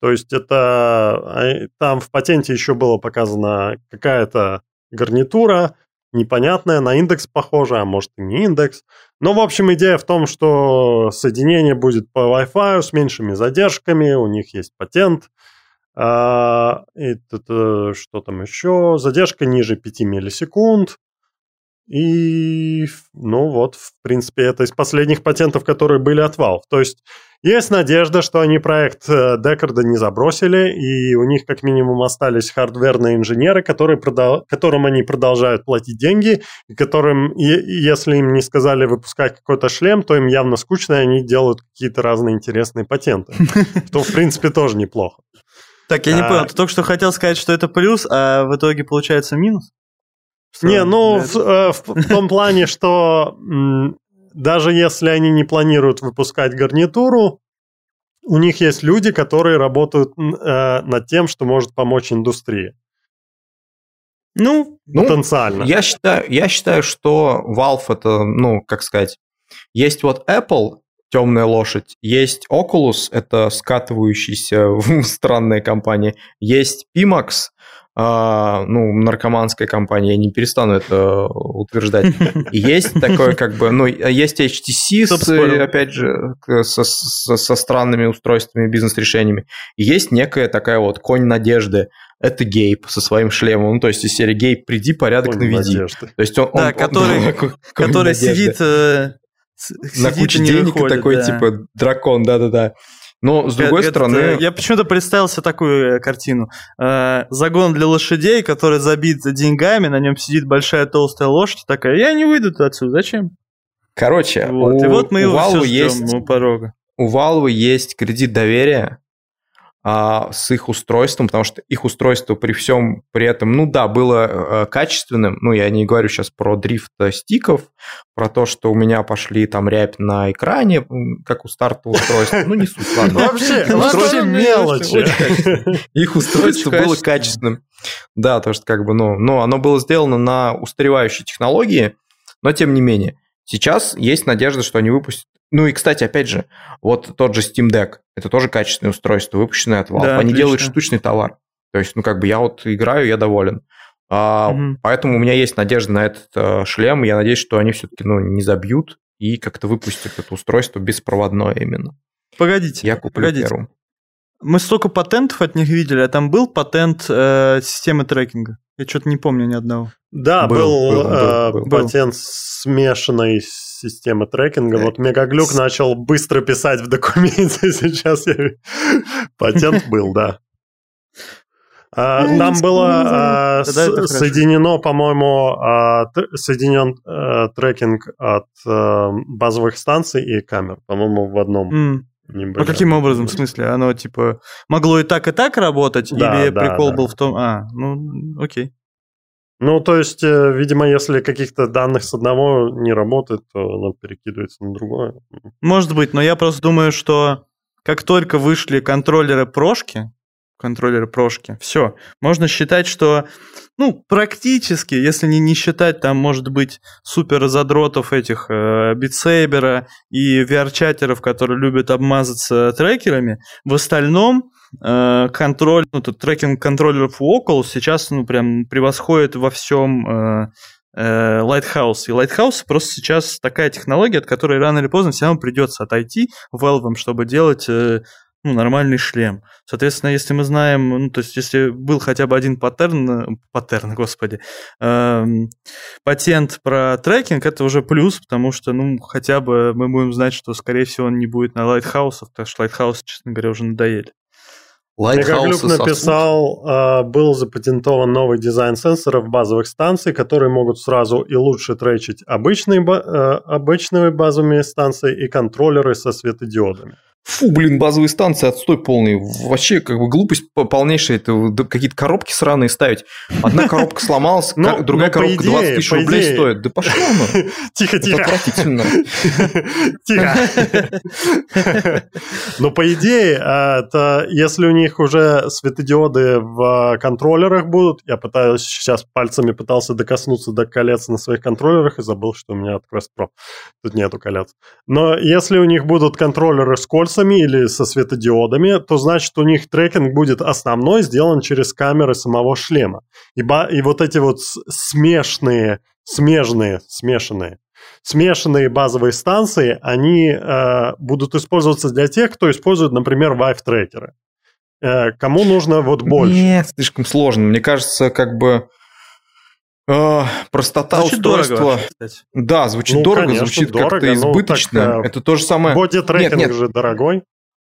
То есть это а, там в патенте еще было показано какая-то гарнитура, непонятная, на индекс похожа, а может и не индекс. Но, в общем, идея в том, что соединение будет по Wi-Fi с меньшими задержками, у них есть патент. А, и это, что там еще? Задержка ниже 5 миллисекунд. И, ну вот, в принципе, это из последних патентов, которые были от Valve. То есть есть надежда, что они проект Декарда не забросили, и у них как минимум остались хардверные инженеры, которые продал... которым они продолжают платить деньги, и которым, если им не сказали выпускать какой-то шлем, то им явно скучно, и они делают какие-то разные интересные патенты. То, в принципе, тоже неплохо.
Так, я не а. понял, ты только что хотел сказать, что это плюс, а в итоге получается минус?
Не, ну, в, э, в, в том плане, что даже если они не планируют выпускать гарнитуру, у них есть люди, которые работают э, над тем, что может помочь индустрии.
Ну, ну, потенциально. Я считаю, я считаю, что Valve это, ну, как сказать, есть вот Apple, темная лошадь, есть Oculus, это скатывающаяся странная компания, есть Pimax, а, ну, наркоманская компания, я не перестану это утверждать. И есть такое, как бы, ну, есть HTC, с, опять же, со, со, со странными устройствами, бизнес-решениями. Есть некая такая вот конь надежды. Это Гейб со своим шлемом. Ну, то есть из серии Гейб, приди, порядок конь наведи. Надежды. То есть он,
да, он, который, он, который сидит... Э,
на куче денег выходит, такой, да. типа, дракон, да-да-да. Но, с другой это, стороны... Это,
я почему-то представил себе такую э, картину. Э, загон для лошадей, который забит деньгами, на нем сидит большая толстая лошадь, такая, я не выйду отсюда, зачем?
Короче,
вот. У, и вот мы его все есть, у порога.
У Valve есть кредит доверия, а, с их устройством, потому что их устройство при всем при этом, ну да, было э, качественным, ну я не говорю сейчас про дрифт стиков, про то, что у меня пошли там рябь на экране, как у стартового устройства, ну не суть, ладно.
Вообще, вообще мелочи.
Их устройство было качественным. Да, то, что как бы, ну, но оно было сделано на устаревающей технологии, но тем не менее. Сейчас есть надежда, что они выпустят ну и, кстати, опять же, вот тот же Steam Deck, это тоже качественное устройство, выпущенное от Valve. Да, Они отлично. делают штучный товар. То есть, ну как бы я вот играю, я доволен. А, угу. Поэтому у меня есть надежда на этот э, шлем. Я надеюсь, что они все-таки ну, не забьют и как-то выпустят это устройство беспроводное именно.
Погодите,
я куплю
погодите. Первым. Мы столько патентов от них видели, а там был патент э, системы трекинга. Я что-то не помню ни одного.
Да, был, был, был, э, был, был. патент смешанной системы трекинга. Вот Мегаглюк начал быстро писать в документе. Сейчас я... патент был, да. А, нам было а, соединено, по-моему, а, соединен а, трекинг от а, базовых станций и камер, по-моему, в одном.
Ну, каким образом, в смысле? Оно, типа, могло и так, и так работать? Или прикол был в том... А, ну, окей.
Ну, то есть, э, видимо, если каких-то данных с одного не работает, то оно перекидывается на другое.
Может быть, но я просто думаю, что как только вышли контроллеры прошки, контроллеры прошки, все, можно считать, что, ну, практически, если не, не считать, там, может быть, супер задротов этих э, битсейбера и VR-чатеров, которые любят обмазаться трекерами, в остальном контроль, ну, тут трекинг контроллеров Oculus сейчас, ну, прям превосходит во всем э, э, Lighthouse. И Lighthouse просто сейчас такая технология, от которой рано или поздно все равно придется отойти Valve, чтобы делать ну, нормальный шлем. Соответственно, если мы знаем, ну, то есть, если был хотя бы один паттерн, паттерн, господи, э, патент про трекинг, это уже плюс, потому что, ну, хотя бы мы будем знать, что, скорее всего, он не будет на Lighthouse ах, потому что Lighthouse ы, честно говоря, уже надоели.
Мегаглюк написал, э, был запатентован новый дизайн сенсоров базовых станций, которые могут сразу и лучше тречить обычные, э, обычные базовые станции и контроллеры со светодиодами.
Фу, блин, базовые станции, отстой полный. Вообще, как бы глупость полнейшая. Это какие-то коробки сраные ставить. Одна коробка сломалась, но, другая но коробка идее, 20 тысяч рублей стоит. Да пошел ну.
Тихо, тихо.
отвратительно.
Тихо. Но по идее, это если у них уже светодиоды в контроллерах будут, я пытаюсь сейчас пальцами пытался докоснуться до колец на своих контроллерах и забыл, что у меня от Quest Pro. Тут нету колец. Но если у них будут контроллеры с кольцами или со светодиодами, то значит у них трекинг будет основной сделан через камеры самого шлема. И, и вот эти вот смешные, смежные, смешанные, смешанные базовые станции, они э, будут использоваться для тех, кто использует, например, Vive-трекеры. Э, кому нужно вот больше?
Нет, слишком сложно. Мне кажется, как бы простота звучит устройства. Дорого, да, звучит ну, дорого, конечно, звучит как-то избыточно. Ну, так, Это то же самое.
Боди-трекинг нет, нет. же дорогой.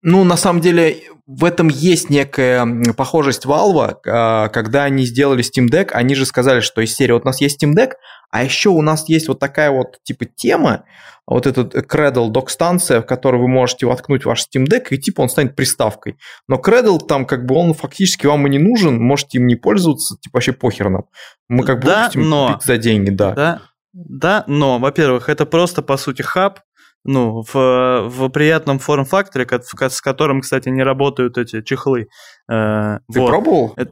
Ну, на самом деле, в этом есть некая похожесть Valve, а, когда они сделали Steam Deck, они же сказали, что из серии вот у нас есть Steam Deck, а еще у нас есть вот такая вот типа тема, вот этот Cradle док-станция, в которой вы можете воткнуть ваш Steam Deck, и типа он станет приставкой. Но Cradle там как бы он фактически вам и не нужен, можете им не пользоваться, типа вообще похер нам. Мы как бы
да, но,
за деньги, да.
Да, да, но, во-первых, это просто по сути хаб, ну, в, в приятном форм-факторе, с которым, кстати, не работают эти чехлы.
Э, Ты вот. пробовал? Это,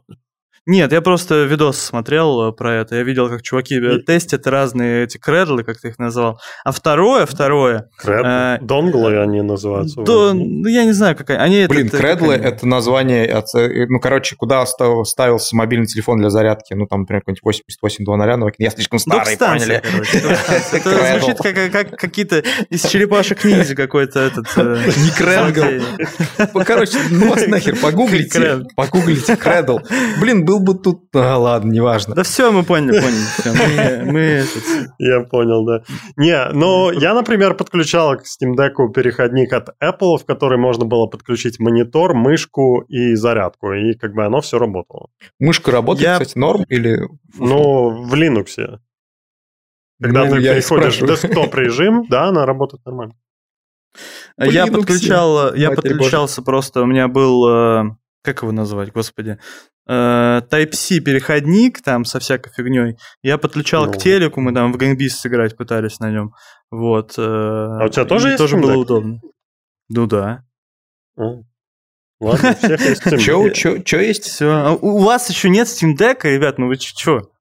нет, я просто видос смотрел э, про это. Я видел, как чуваки э, И... тестят разные эти кредлы, как ты их назвал. А второе, второе...
Кред... Э... Донглы они называются.
До... Ну, я не знаю, как они...
Блин, это, кредлы это, это название... Э, ну, короче, куда ставился мобильный телефон для зарядки? Ну, там, например, какой-нибудь 8820. Я слишком старый, поняли?
Это звучит как какие-то из черепашек ниндзя какой-то этот...
Не кредл. Короче, ну вас нахер, погуглите. Погуглите кредл. Блин, был бы тут... А, ладно, неважно.
Да все, мы поняли, поняли. Все, мы, мы
Я понял, да. Не, ну, я, например, подключал к Steam Deck переходник от Apple, в который можно было подключить монитор, мышку и зарядку, и как бы оно все работало.
Мышка работает, я... кстати, норм или...
Ну, в Linux. Когда ну, ты переходишь в десктоп-режим, да, она работает нормально.
Я подключал, я подключался просто, у меня был, э, как его назвать, господи, Э, Type-C переходник там со всякой фигней. Я подключал ну. к телеку, мы там в Гангбис сыграть пытались на нем. Вот. Э,
а у тебя тоже есть
Тоже было удобно. Ну да.
Ладно, у всех есть Steam
Deck. Что есть?
Все. А у вас еще нет Steam Deck, ребят, ну вы что?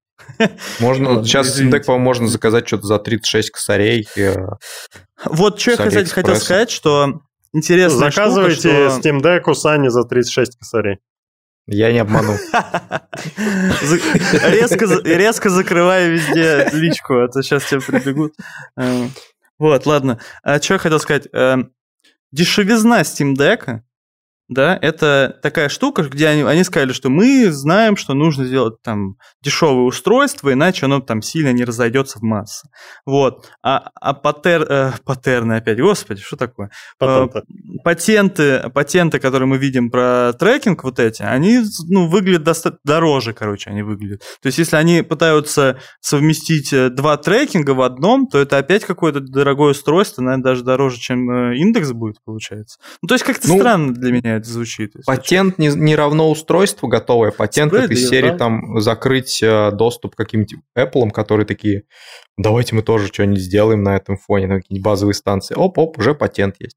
Можно, сейчас Steam Deck, по-моему, можно заказать что-то за 36 косарей.
Э, вот что я, кстати, хотел сказать, что интересно.
Заказывайте штука, что... Steam Deck у Сани за 36 косарей.
Я не обманул.
резко, резко закрываю везде личку, а то сейчас тебе прибегут. Э, вот, ладно. А что я хотел сказать? Э, дешевизна Steam Deck да, это такая штука, где они, они сказали, что мы знаем, что нужно сделать там дешевое устройство, иначе оно там сильно не разойдется в массы. Вот. А, а патер, э, паттерны опять, господи, что такое? Э, патенты, патенты, которые мы видим про трекинг вот эти, они ну, выглядят достаточно дороже, короче, они выглядят. То есть, если они пытаются совместить э, два трекинга в одном, то это опять какое-то дорогое устройство, наверное, даже дороже, чем э, индекс будет, получается. Ну, то есть, как-то ну, странно для меня это звучит.
Патент не, не равно устройство готовое. Патент это из серии там закрыть э, доступ к каким-нибудь Apple, которые такие, давайте мы тоже что-нибудь сделаем на этом фоне, на какие-нибудь базовые станции. Оп-оп, уже патент есть.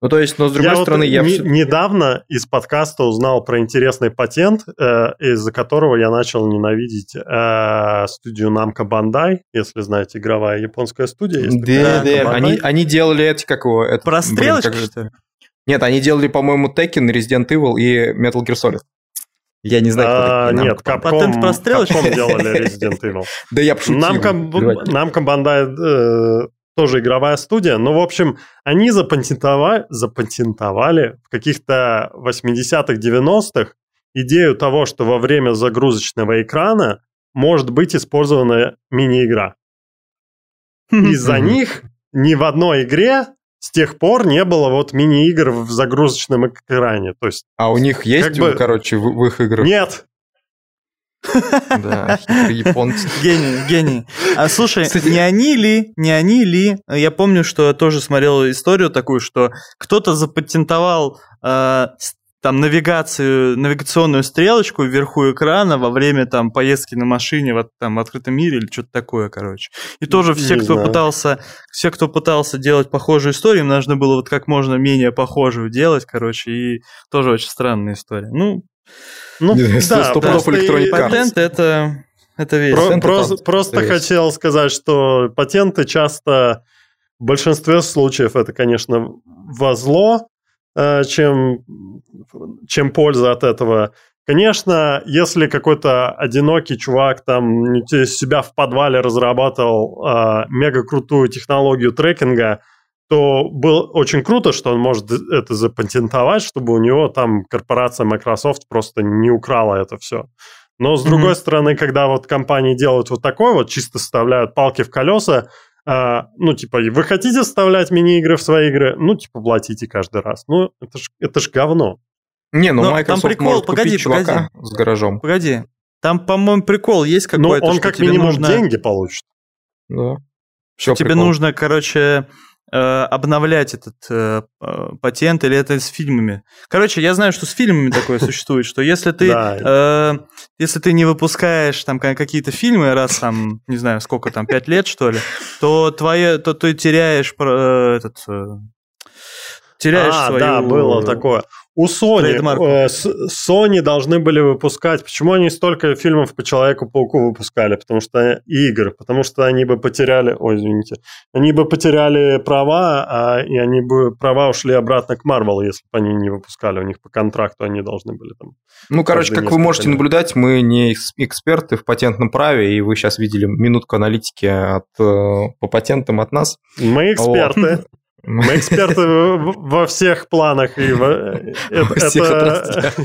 Ну, то есть, но с другой я стороны, вот
я... Не, недавно из подкаста узнал про интересный патент, э, из-за которого я начал ненавидеть э, студию Namco Bandai, если знаете, игровая японская студия. Есть
да, да, они, они делали эти, как его... Это,
про стрелочки, блин, как что ли?
Нет, они делали, по-моему, Tekken, Resident Evil и Metal Gear Solid.
Я не знаю, кто а. Нет, Capcom, Capcom делали Resident Evil.
Да я пошутил.
Namco Bandai э, тоже игровая студия, но, в общем, они запатентовали, запатентовали в каких-то 80-х, 90-х идею того, что во время загрузочного экрана может быть использована мини-игра. Из-за них ни в одной игре с тех пор не было вот мини-игр в загрузочном экране. То есть,
а у них есть, как бы... короче, в, в их играх?
Нет.
Да, японцы. Гений, гений. А слушай, не они ли, не они ли, я помню, что я тоже смотрел историю такую, что кто-то запатентовал э, там навигацию, навигационную стрелочку вверху экрана во время там поездки на машине в, там, в открытом мире или что-то такое, короче. И тоже все, Не кто знаю. пытался, все, кто пытался делать похожую историю, им нужно было вот как можно менее похожую делать, короче, и тоже очень странная история. Ну,
ну да, просто
патент это это весь.
Про, просто просто хотел сказать, что патенты часто в большинстве случаев это, конечно, во зло, чем, чем польза от этого. Конечно, если какой-то одинокий чувак там себя в подвале разрабатывал э, мега крутую технологию трекинга, то было очень круто, что он может это запатентовать, чтобы у него там корпорация Microsoft просто не украла это все. Но с mm-hmm. другой стороны, когда вот компании делают вот такое, вот чисто вставляют палки в колеса, а, ну, типа, вы хотите вставлять мини-игры в свои игры? Ну, типа, платите каждый раз. Ну, это ж, это ж говно.
Не, ну Но Microsoft там прикол, может погоди, купить погоди, чувака с гаражом.
Погоди, там, по-моему, прикол есть какой-то.
Ну, он как минимум нужно... деньги получит.
Да.
Все тебе прикол. нужно, короче, обновлять этот э, э, патент или это с фильмами. Короче, я знаю, что с фильмами такое существует, что если ты, э, если ты не выпускаешь там какие-то фильмы раз там, не знаю, сколько там, пять лет что ли, то твое, то ты теряешь э, этот теряешь а, свою...
да, было такое. У Sony, э, Sony должны были выпускать... Почему они столько фильмов по Человеку-пауку выпускали? Потому что игр, потому что они бы потеряли... Ой, извините. Они бы потеряли права, а, и они бы... Права ушли обратно к Marvel, если бы они не выпускали. У них по контракту они должны были там...
Ну, короче, как вы можете лет. наблюдать, мы не эксперты в патентном праве, и вы сейчас видели минутку аналитики от, э, по патентам от нас.
Мы эксперты. Вот. Мы эксперты во всех планах. И во... это...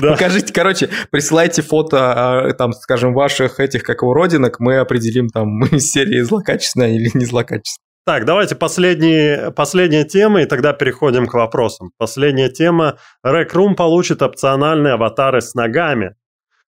Да. Покажите, короче, присылайте фото, а, там, скажем, ваших этих, как его, родинок, мы определим там серии злокачественная или не злокачественная.
Так, давайте последние, последняя тема, и тогда переходим к вопросам. Последняя тема. Room получит опциональные аватары с ногами.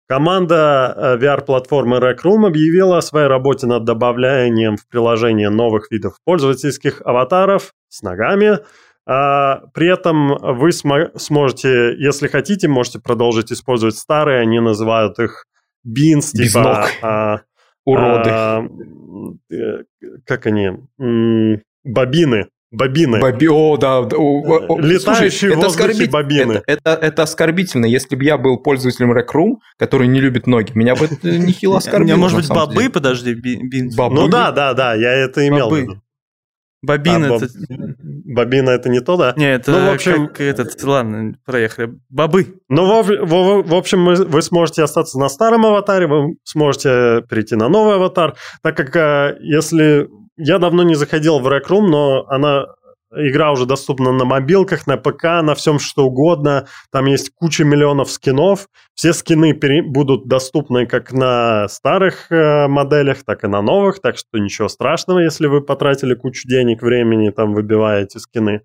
Команда э, VR-платформы Rec Room объявила о своей работе над добавлением в приложение новых видов пользовательских аватаров с ногами. А, при этом вы см- сможете, если хотите, можете продолжить использовать старые, они называют их
Без типа... Ног. А, Уроды. А,
э, как они? Бобины. Бобины.
Боби... О, да.
О, Летающие Слушай, в воздухе оскорбит... бобины.
Это, это, это оскорбительно. Если бы я был пользователем Rec Room, который не любит ноги, меня бы это нехило оскорбило.
Может быть, бобы, подожди, бинс.
Ну да, да, да, я это имел в виду.
Бобина а, это...
Бобина это не то, да?
Нет, это ну, в общем... как этот... Ладно, проехали. Бобы.
Ну, в, в, в общем, вы, вы сможете остаться на старом аватаре, вы сможете перейти на новый аватар, так как э, если я давно не заходил в Rec Room, но она игра уже доступна на мобилках, на ПК, на всем что угодно. Там есть куча миллионов скинов. Все скины пере- будут доступны как на старых э, моделях, так и на новых. Так что ничего страшного, если вы потратили кучу денег, времени, там выбиваете скины.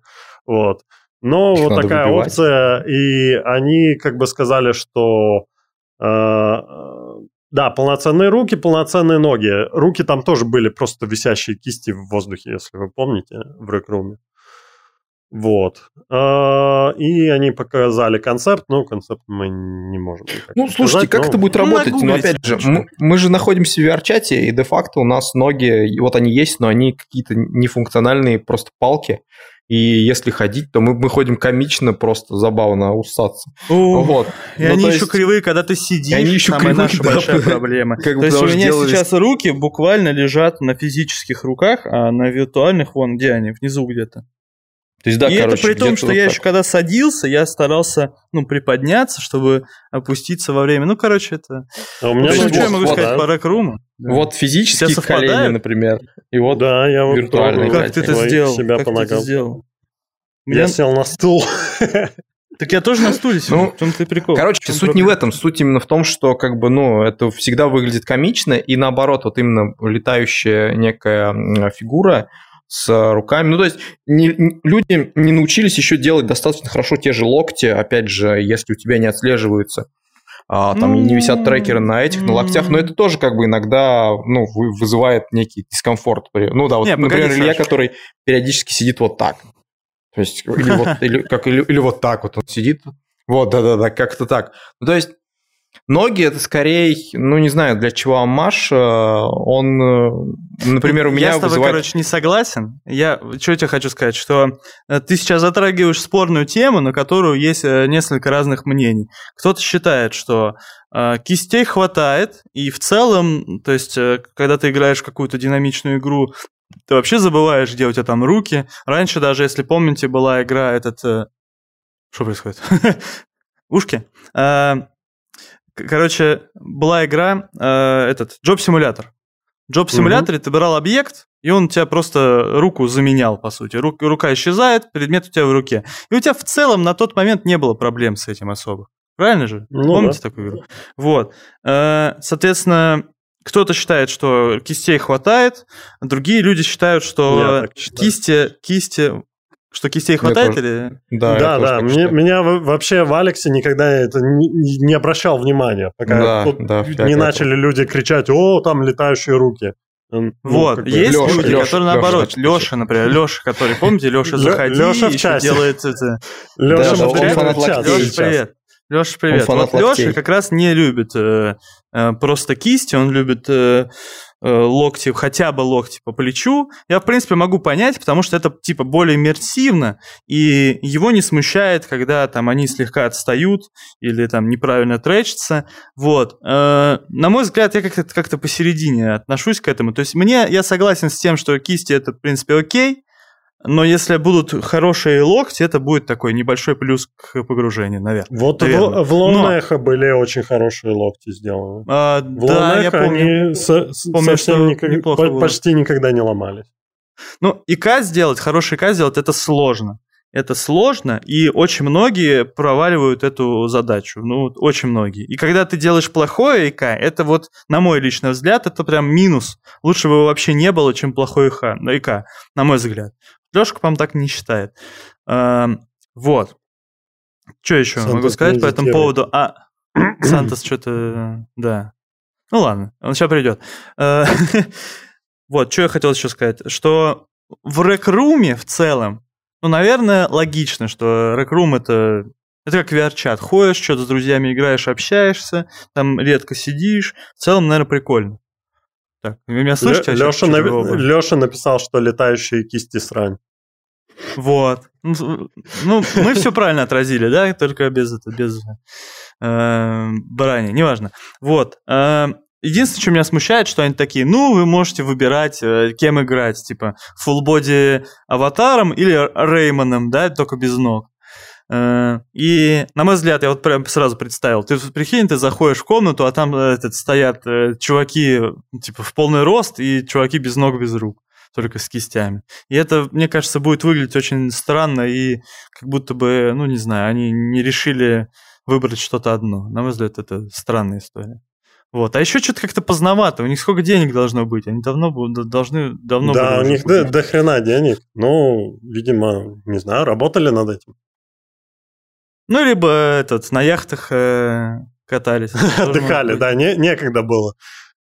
Вот. Но Их вот такая выбивать. опция, и они как бы сказали, что э, да, полноценные руки, полноценные ноги. Руки там тоже были просто висящие кисти в воздухе, если вы помните, в рекруме. Вот. А, и они показали концепт, но концепт мы не можем.
Ну, слушайте, сказать, как но... это будет работать? Ну, опять же, мы, мы же находимся в VR-чате, и де-факто у нас ноги, вот они есть, но они какие-то нефункциональные просто палки. И если ходить, то мы, мы ходим комично, просто забавно усаться.
О, вот. И ну, они еще есть... кривые, когда ты сидишь. И они еще кривые, наша да, большая проблема. Как то есть у меня делались... сейчас руки буквально лежат на физических руках, а на виртуальных, вон, где они, внизу где-то. То есть, да, и короче, это при том, что вот я так. еще когда садился, я старался, ну, приподняться, чтобы опуститься во время. Ну, короче, это...
А у меня
ну, что я могу вот, сказать да. по рекруму?
Да. Вот физические колени, например. И вот
да, я вот
виртуальные.
Как ты это сделал? Себя как помогал. ты это сделал?
Я меня... сел на стул.
Так я тоже на стуле сижу, ну, в том-то и прикол.
Короче, суть проблема? не в этом, суть именно в том, что как бы, ну, это всегда выглядит комично, и наоборот, вот именно летающая некая фигура, с руками. Ну, то есть не, люди не научились еще делать достаточно хорошо те же локти, опять же, если у тебя не отслеживаются а, там не висят трекеры на этих, на локтях, но это тоже как бы иногда ну, вызывает некий дискомфорт. Ну да, вот, не, например, погоди, Илья, который периодически сидит вот так. То есть, или вот, или, как, или, или вот так вот он сидит. Вот, да-да-да, как-то так. Ну, то есть, Ноги это скорее, ну не знаю, для чего Амаш, э, он, э, например, у меня
Я с тобой,
вызывает...
короче, не согласен. Я, что тебе хочу сказать, что э, ты сейчас затрагиваешь спорную тему, на которую есть несколько разных мнений. Кто-то считает, что кистей хватает, и в целом, то есть, когда ты играешь в какую-то динамичную игру, ты вообще забываешь, где у тебя там руки. Раньше даже, если помните, была игра этот... Что происходит? Ушки. Короче, была игра, э, этот, джоб-симулятор. В джоб-симуляторе угу. ты брал объект, и он у тебя просто руку заменял, по сути. Рук, рука исчезает, предмет у тебя в руке. И у тебя в целом на тот момент не было проблем с этим особо. Правильно же? Ну, Помните да. такую игру? Вот. Э, соответственно, кто-то считает, что кистей хватает, другие люди считают, что кисти, кисти что кистей хватает тоже... или...
Да, да, да. Мне, меня вообще в Алексе никогда это не, не обращал внимания, пока да, тут да, не начали это. люди кричать, о, там летающие руки.
Ну, вот, есть Леша, люди, Леша, которые Леша, наоборот, Леша, например, Леша, который, помните, Леша, заходи, Леша в часе. делает это.
Леша, да,
привет. Леша, привет. Леша, привет. Вот Леша как раз не любит э, э, просто кисти, он любит э, локти, хотя бы локти по плечу. Я, в принципе, могу понять, потому что это, типа, более иммерсивно, и его не смущает, когда там они слегка отстают или там неправильно тречатся. Вот. Э, на мой взгляд, я как-то как посередине отношусь к этому. То есть мне, я согласен с тем, что кисти это, в принципе, окей, но если будут хорошие локти, это будет такой небольшой плюс к погружению, наверное.
Вот наверное. в, в Лонехо Но... были очень хорошие локти сделаны.
А, в да, Лонехо я помню.
они со, помню, совсем никак, по, почти никогда не ломались.
Ну, ИК сделать, хороший ИК сделать, это сложно. Это сложно, и очень многие проваливают эту задачу. Ну, очень многие. И когда ты делаешь плохое ИК, это вот, на мой личный взгляд, это прям минус. Лучше бы его вообще не было, чем плохой ИК, на мой взгляд. Лешка, по-моему, так не считает. Вот. Что еще Сантос могу сказать по этому поводу? А, Сантос что-то... Да. Ну ладно, он сейчас придет. Э, вот, что я хотел еще сказать. Что в рекруме в целом, ну, наверное, логично, что рекрум это это как VR-чат. Ходишь, что-то с друзьями играешь, общаешься, там редко сидишь. В целом, наверное, прикольно.
Так, вы меня слышите? Леша, на... Леша написал, что летающие кисти срань.
Вот. Ну, ну, мы все правильно отразили, да, только без это, без э, неважно. Вот. Э, единственное, что меня смущает, что они такие, ну, вы можете выбирать, э, кем играть, типа, фуллбоди аватаром или Реймоном, да, только без ног. Э, и, на мой взгляд, я вот прям сразу представил, ты прикинь, ты заходишь в комнату, а там э, этот, стоят чуваки типа в полный рост и чуваки без ног, без рук, только с кистями. И это, мне кажется, будет выглядеть очень странно и как будто бы, ну не знаю, они не решили выбрать что-то одно. На мой взгляд, это странная история. Вот. А еще что-то как-то поздновато. У них сколько денег должно быть? Они давно должны давно
Да, у них до, до хрена денег. Ну, видимо, не знаю, работали над этим.
Ну, либо этот, на яхтах э, катались.
Отдыхали, да, не, некогда было.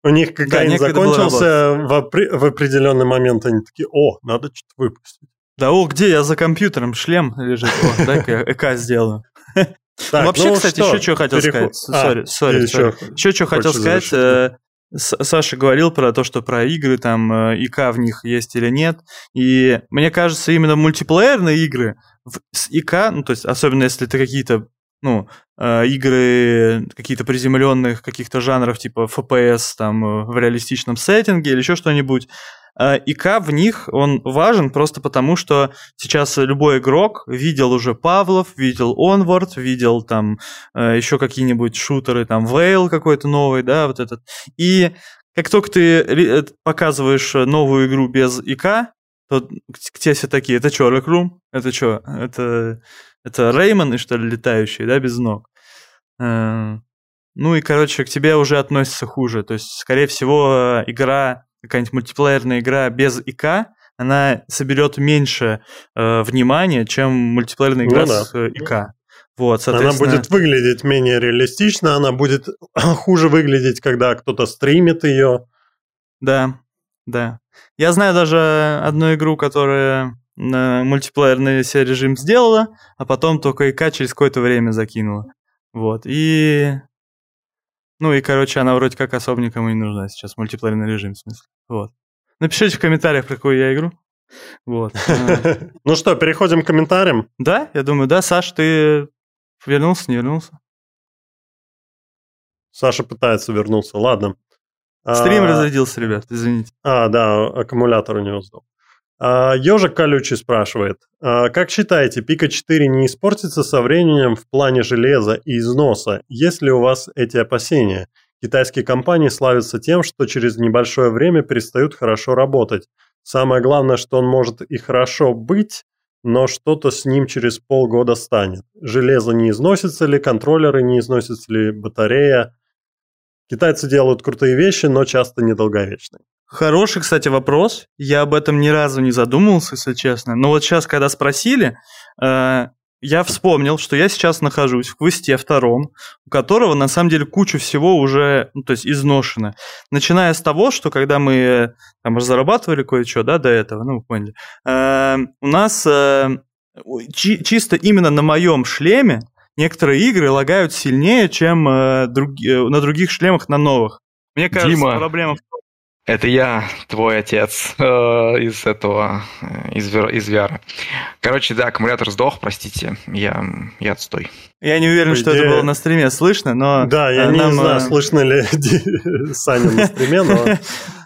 У них кокаин да, закончился в, опри- в определенный момент, они такие, о, надо что-то выпустить.
Да, о, где я за компьютером, шлем лежит, о, дай-ка я ИК сделаю. Так, ну, вообще, ну, кстати, что? еще что хотел Переход... сказать. Sorry, sorry, еще, еще что хотел сказать. Э, Саша говорил про то, что про игры, там, э, ИК в них есть или нет. И мне кажется, именно мультиплеерные игры с ИК, ну, то есть, особенно если ты какие-то ну, э, игры какие-то приземленных каких-то жанров, типа FPS, там, э, в реалистичном сеттинге или еще что-нибудь, ИК в них, он важен просто потому, что сейчас любой игрок видел уже Павлов, видел Onward, видел там еще какие-нибудь шутеры, там, Veil какой-то новый, да, вот этот. И как только ты показываешь новую игру без ИК, то к тебе все такие, это что, Рекрум? Это что? Это, это Реймоны, что ли, летающие, да, без ног? Э, ну и, короче, к тебе уже относятся хуже. То есть, скорее всего, игра, какая-нибудь мультиплеерная игра без ИК она соберет меньше э, внимания, чем мультиплеерная игра
Ну да.
с э, ИК. Вот,
Она
соответственно,
будет выглядеть менее реалистично, она будет хуже выглядеть, когда кто-то стримит ее.
Да, да. Я знаю даже одну игру, которая мультиплеерный себе режим сделала, а потом только ИК через какое-то время закинула. Вот. И... Ну и, короче, она вроде как особо никому не нужна сейчас, мультиплеерный режим, в смысле. Вот. Напишите в комментариях, про какую я игру. Вот. Э,
Ну что, переходим к комментариям.
Да, я думаю, да, Саш, ты вернулся, не вернулся?
Саша пытается вернуться, ладно.
Стрим
А,
разрядился, ребят, извините.
А, да, аккумулятор у него сдох. А, Ежик колючий спрашивает, а, как считаете, Пика 4 не испортится со временем в плане железа и износа? Есть ли у вас эти опасения? Китайские компании славятся тем, что через небольшое время перестают хорошо работать. Самое главное, что он может и хорошо быть, но что-то с ним через полгода станет. Железо не износится ли, контроллеры не износится ли, батарея. Китайцы делают крутые вещи, но часто недолговечные.
Хороший, кстати, вопрос. Я об этом ни разу не задумывался, если честно. Но вот сейчас, когда спросили, э, я вспомнил, что я сейчас нахожусь в квесте втором, у которого на самом деле куча всего уже, ну, то есть изношено. Начиная с того, что когда мы там разрабатывали кое-что, да, до этого, ну, вы поняли, э, у нас э, чи- чисто именно на моем шлеме некоторые игры лагают сильнее, чем э, други- э, на других шлемах на новых. Мне кажется,
Дима.
проблема в
Это я, твой отец, э, из этого, э, из, из VR. Короче, да, аккумулятор сдох, простите, я, я отстой.
Я не уверен,
По
что
идее-
это было на стриме слышно, но...
Да, я
э,
не
нам,
знаю,
э,
слышно ли Саня на стриме, но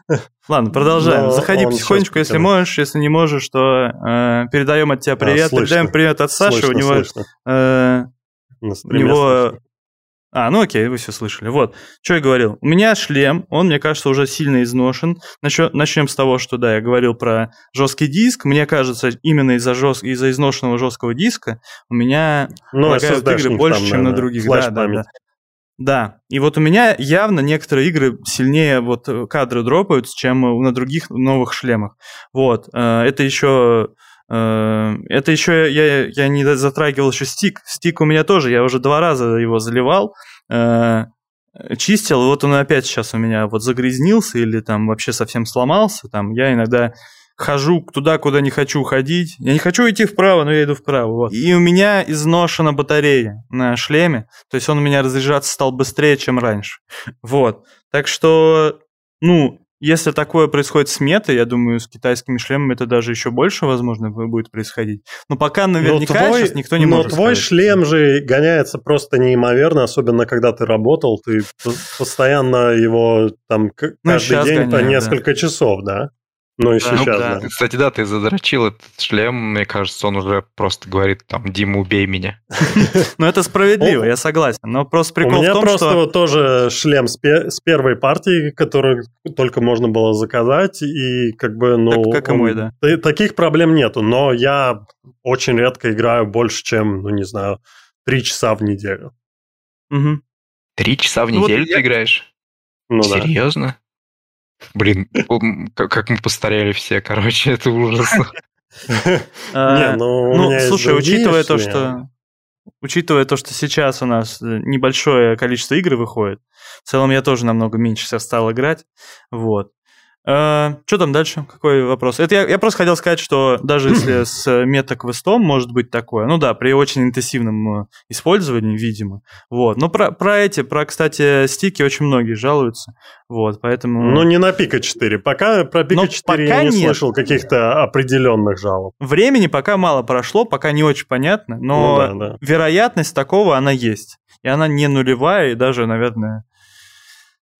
Ладно, продолжаем.
Но
Заходи
он
потихонечку, если можешь, если не можешь, то э, передаем от тебя привет.
слышно.
передаем привет от Саши,
слышно,
у него...
слышно.
э, у него...
слышно.
А, ну окей, вы все слышали. Вот, что я говорил. У меня шлем, он, мне кажется, уже сильно изношен. Начнем с того, что, да, я говорил про жесткий диск. Мне кажется, именно из-за жест... из изношенного жесткого диска у меня
Ну,
лагают
SSD-шник
игры больше,
там,
чем на
наверное,
других. Да, да, да. Да, и вот у меня явно некоторые игры сильнее вот э, кадры дропаются, чем э, на других новых шлемах. Вот, э, это еще... э, Это еще я, я не затрагивал еще стик. Стик у меня тоже, я уже два раза его заливал, э, чистил, вот он опять сейчас у меня вот загрязнился или там вообще совсем сломался. Там я иногда хожу туда, куда не хочу ходить. Я не хочу идти вправо, но я иду вправо. Вот. И у меня изношена батарея на шлеме. То есть он у меня разряжаться стал быстрее, чем раньше. Вот. Так что, ну, если такое происходит с метой, я думаю, с китайскими шлемами это даже еще больше, возможно, будет происходить. Но пока наверняка
но твой,
сейчас никто не
но
может
твой
сказать.
шлем же гоняется просто неимоверно, особенно когда ты работал, ты постоянно его там
Ну,
каждый
щас
день по
гоняю, да.
несколько часов, да? Ну и
Да,
Ну,
сейчас,
да.
да.
Кстати, да, ты задрочил этот шлем, мне кажется, он уже просто говорит там, Дима, убей меня.
Ну, это справедливо, я согласен. Но просто
У
прикол
меня
в том,
просто вот тоже шлем с, пе- с первой партии, который только можно было заказать, и как бы, ну...
Так, как и мой, да.
та- Таких проблем нету, но я очень редко играю больше, чем, ну не знаю, три часа в неделю.
Три часа в
Ну,
неделю ты играешь?
Ну да.
Серьезно? Блин, как мы постарели все, короче, это ужас.
А,
Не, ну,
Ну, слушай, учитывая то, что учитывая то, что сейчас у нас э, небольшое количество игр выходит, в целом я тоже намного меньше сейчас стал играть. Вот. Что там дальше? Какой вопрос? Это я, я просто хотел сказать, что даже если с э, метаквестом может быть такое, ну да, при очень интенсивном э, использовании, видимо. Вот. Но про, про эти, про, кстати, стики очень многие жалуются. Вот, поэтому...
Ну, не на Пика 4. Пока про Пика
Но
4
пока
я не
нет.
слышал каких-то определенных жалоб.
Времени пока мало прошло, пока не очень понятно, но
Ну да, да.
вероятность такого, она есть. И она не нулевая, и даже, наверное,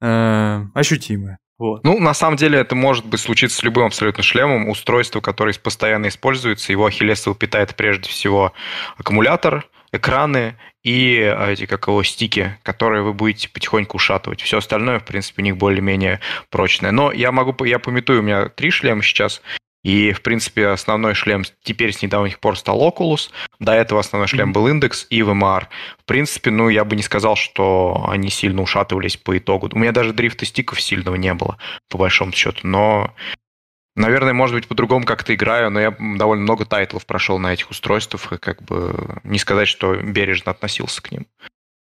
э, ощутимая. Вот.
Ну, на самом деле, это может быть случиться с любым абсолютно шлемом. Устройство, которое постоянно используется, его ахиллесово питает прежде всего аккумулятор, экраны и а, эти, как его, стики, которые вы будете потихоньку ушатывать. Все остальное, в принципе, у них более-менее прочное. Но я могу, я пометую, у меня три шлема сейчас. И, в принципе, основной шлем теперь с недавних пор стал Oculus. До этого основной шлем был Index и VMR. В принципе, ну, я бы не сказал, что они сильно ушатывались по итогу. У меня даже дрифта стиков сильного не было, по большому счету. Но Наверное, может быть, по-другому как-то играю, но я довольно много тайтлов прошел на этих устройствах, и как бы не сказать, что бережно относился к ним.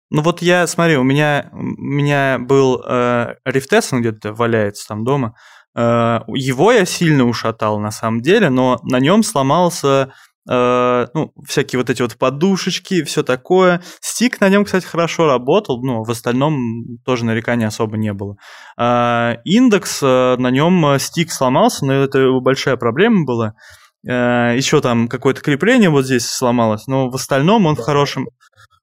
Ну вот я, смотри, у меня, у меня был э, Rift S, он где-то валяется там дома. Э, его я сильно ушатал на самом деле, но на нем сломался Э, ну, всякие вот эти вот подушечки, все такое. Стик на нем, кстати, хорошо работал, но в остальном тоже нареканий особо не было. Э, индекс, э, на нем стик сломался, но это большая проблема была. Еще там какое-то крепление вот здесь сломалось, но в остальном он в хорошем...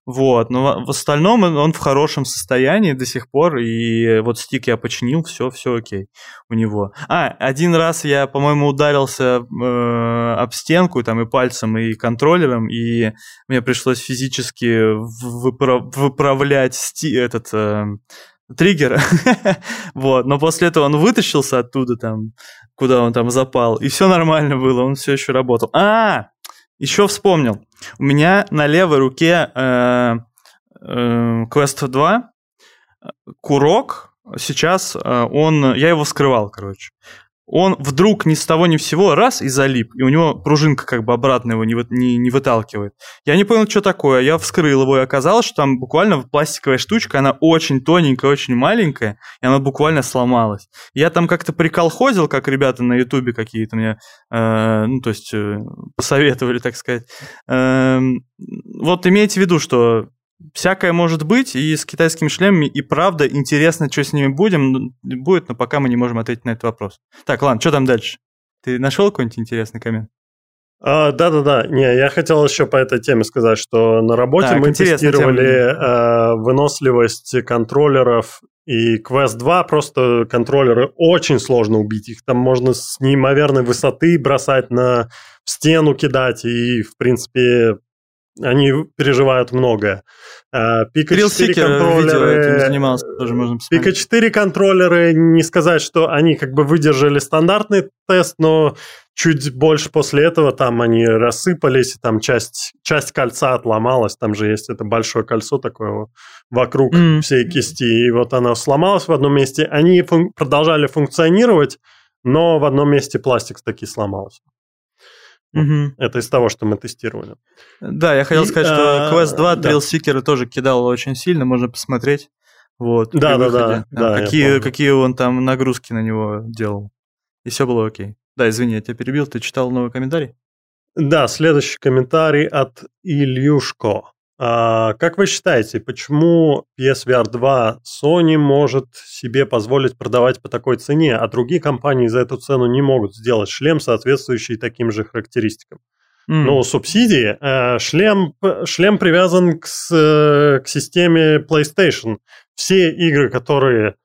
Вот, но в остальном он в хорошем состоянии до сих пор, и вот стик я починил, все, все окей у него. А, один раз я, по-моему, ударился э, об стенку там и пальцем, и контроллером, и мне пришлось физически выправ- выправлять сти- этот э, триггер. вот, но после этого он вытащился оттуда там, куда он там запал, и все нормально было, он все еще работал. А, еще вспомнил. У меня на левой руке э, э, Quest 2 курок. Сейчас э, он... Я его вскрывал, короче он вдруг ни с того ни сего раз и залип, и у него пружинка как бы обратно его не, не, не выталкивает. Я не понял, что такое, я вскрыл его, и оказалось, что там буквально пластиковая штучка, она очень тоненькая, очень маленькая, и она буквально сломалась. Я там как-то приколхозил, как ребята на ютубе какие-то мне, э, ну, то есть э, посоветовали, так сказать. Э, вот имейте в виду, что всякое может быть, и с китайскими шлемами и правда интересно, что с ними будем, будет, но пока мы не можем ответить на этот вопрос. Так, ладно, что там дальше? Ты нашел какой-нибудь интересный коммент?
А, да-да-да, не, я хотел еще по этой теме сказать, что на работе так, мы тестировали э, выносливость контроллеров и Quest 2 просто контроллеры очень сложно убить. Их там можно с неимоверной высоты бросать на стену кидать, и, в принципе, они переживают многое.
Пика 4 контроллеры... занимался, тоже можно
посмотреть. Пика 4 контроллеры, не сказать, что они как бы выдержали стандартный тест, но чуть больше после этого там они рассыпались, там часть, часть кольца отломалась, там же есть это большое кольцо такое вокруг mm. всей кисти, и вот оно сломалось в одном месте. Они фун- продолжали функционировать, но в одном месте пластик таки сломался. Угу. Это из того, что мы тестировали.
Да, я хотел и, сказать, что а, Quest 2 да. Trail тоже кидал очень сильно, можно посмотреть. Вот,
да, да, да,
да. Какие, какие он там нагрузки на него делал. И все было окей. Да, извини, я тебя перебил, ты читал новый комментарий?
Да, следующий комментарий от Ильюшко. А, как вы считаете, почему PSVR 2 Sony может себе позволить продавать по такой цене, а другие компании за эту цену не могут сделать шлем, соответствующий таким же характеристикам? Mm. Ну, субсидии. Э, шлем, шлем привязан к, к системе PlayStation. Все игры, которые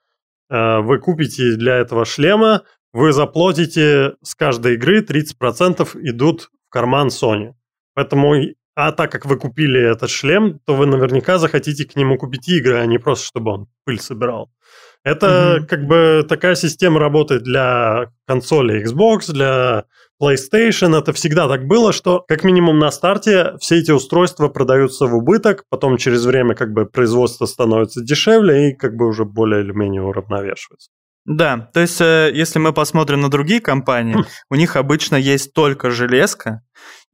э, вы купите для этого шлема, вы заплатите с каждой игры 30% идут в карман Sony. Поэтому а так как вы купили этот шлем, то вы наверняка захотите к нему купить игры, а не просто чтобы он пыль собирал. Это mm-hmm. как бы такая система работает для консоли Xbox, для PlayStation. Это всегда так было, что как минимум на старте все эти устройства продаются в убыток, потом через время как бы производство становится дешевле и как бы уже более или менее уравновешивается.
Да, то есть э, если мы посмотрим на другие компании, у них обычно есть только железка,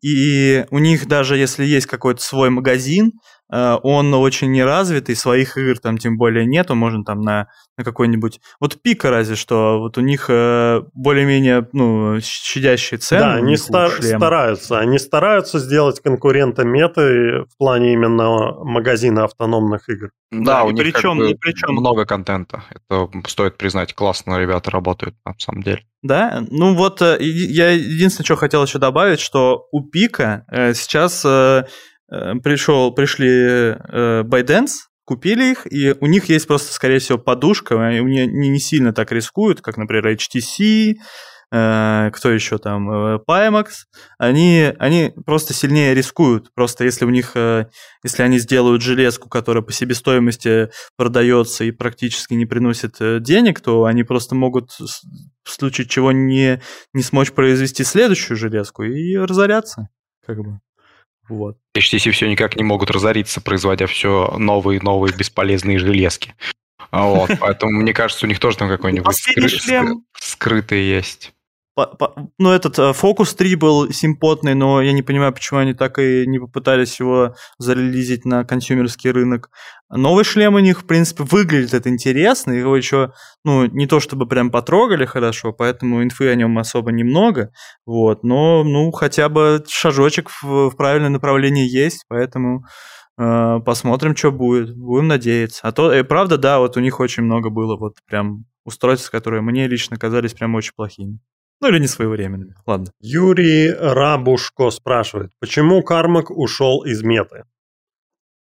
и у них даже если есть какой-то свой магазин, он очень неразвитый, своих игр там тем более нету, можно там на, на какой-нибудь... Вот пика разве что, вот у них э, более-менее ну, щадящие цены.
Да, они стар- стараются, они стараются сделать конкурента меты в плане именно магазина автономных игр.
Да, да у них причем, как бы причем... много контента, это стоит признать, классно ребята работают на самом деле.
Да, ну вот э, я единственное, что хотел еще добавить, что у Пика э, сейчас э, пришел, пришли ByteDance, купили их, и у них есть просто, скорее всего, подушка, они не, не сильно так рискуют, как, например, HTC, Э, кто еще там, э, Pimax, они, они просто сильнее рискуют. Просто если у них, э, если они сделают железку, которая по себестоимости продается и практически не приносит денег, то они просто могут в случае чего не, не смочь произвести следующую железку и разоряться. Как бы. Вот.
HTC все никак не могут разориться, производя все новые новые бесполезные железки. Вот, поэтому мне кажется, у них тоже там какой-нибудь скры... скрытый есть.
Ну, этот э, Focus 3 был симпотный, но я не понимаю, почему они так и не попытались его зарелизить на консюмерский рынок. Новый шлем у них, в принципе, выглядит это интересно, его еще, ну, не то чтобы прям потрогали хорошо, поэтому инфы о нем особо немного, вот, но, ну, хотя бы шажочек в, в правильное направление есть, поэтому э, посмотрим, что будет, будем надеяться. А то, и правда, да, вот у них очень много было вот прям устройств, которые мне лично казались прям очень плохими. Ну или не своевременными. Ладно.
Юрий Рабушко спрашивает, почему Кармак ушел из меты?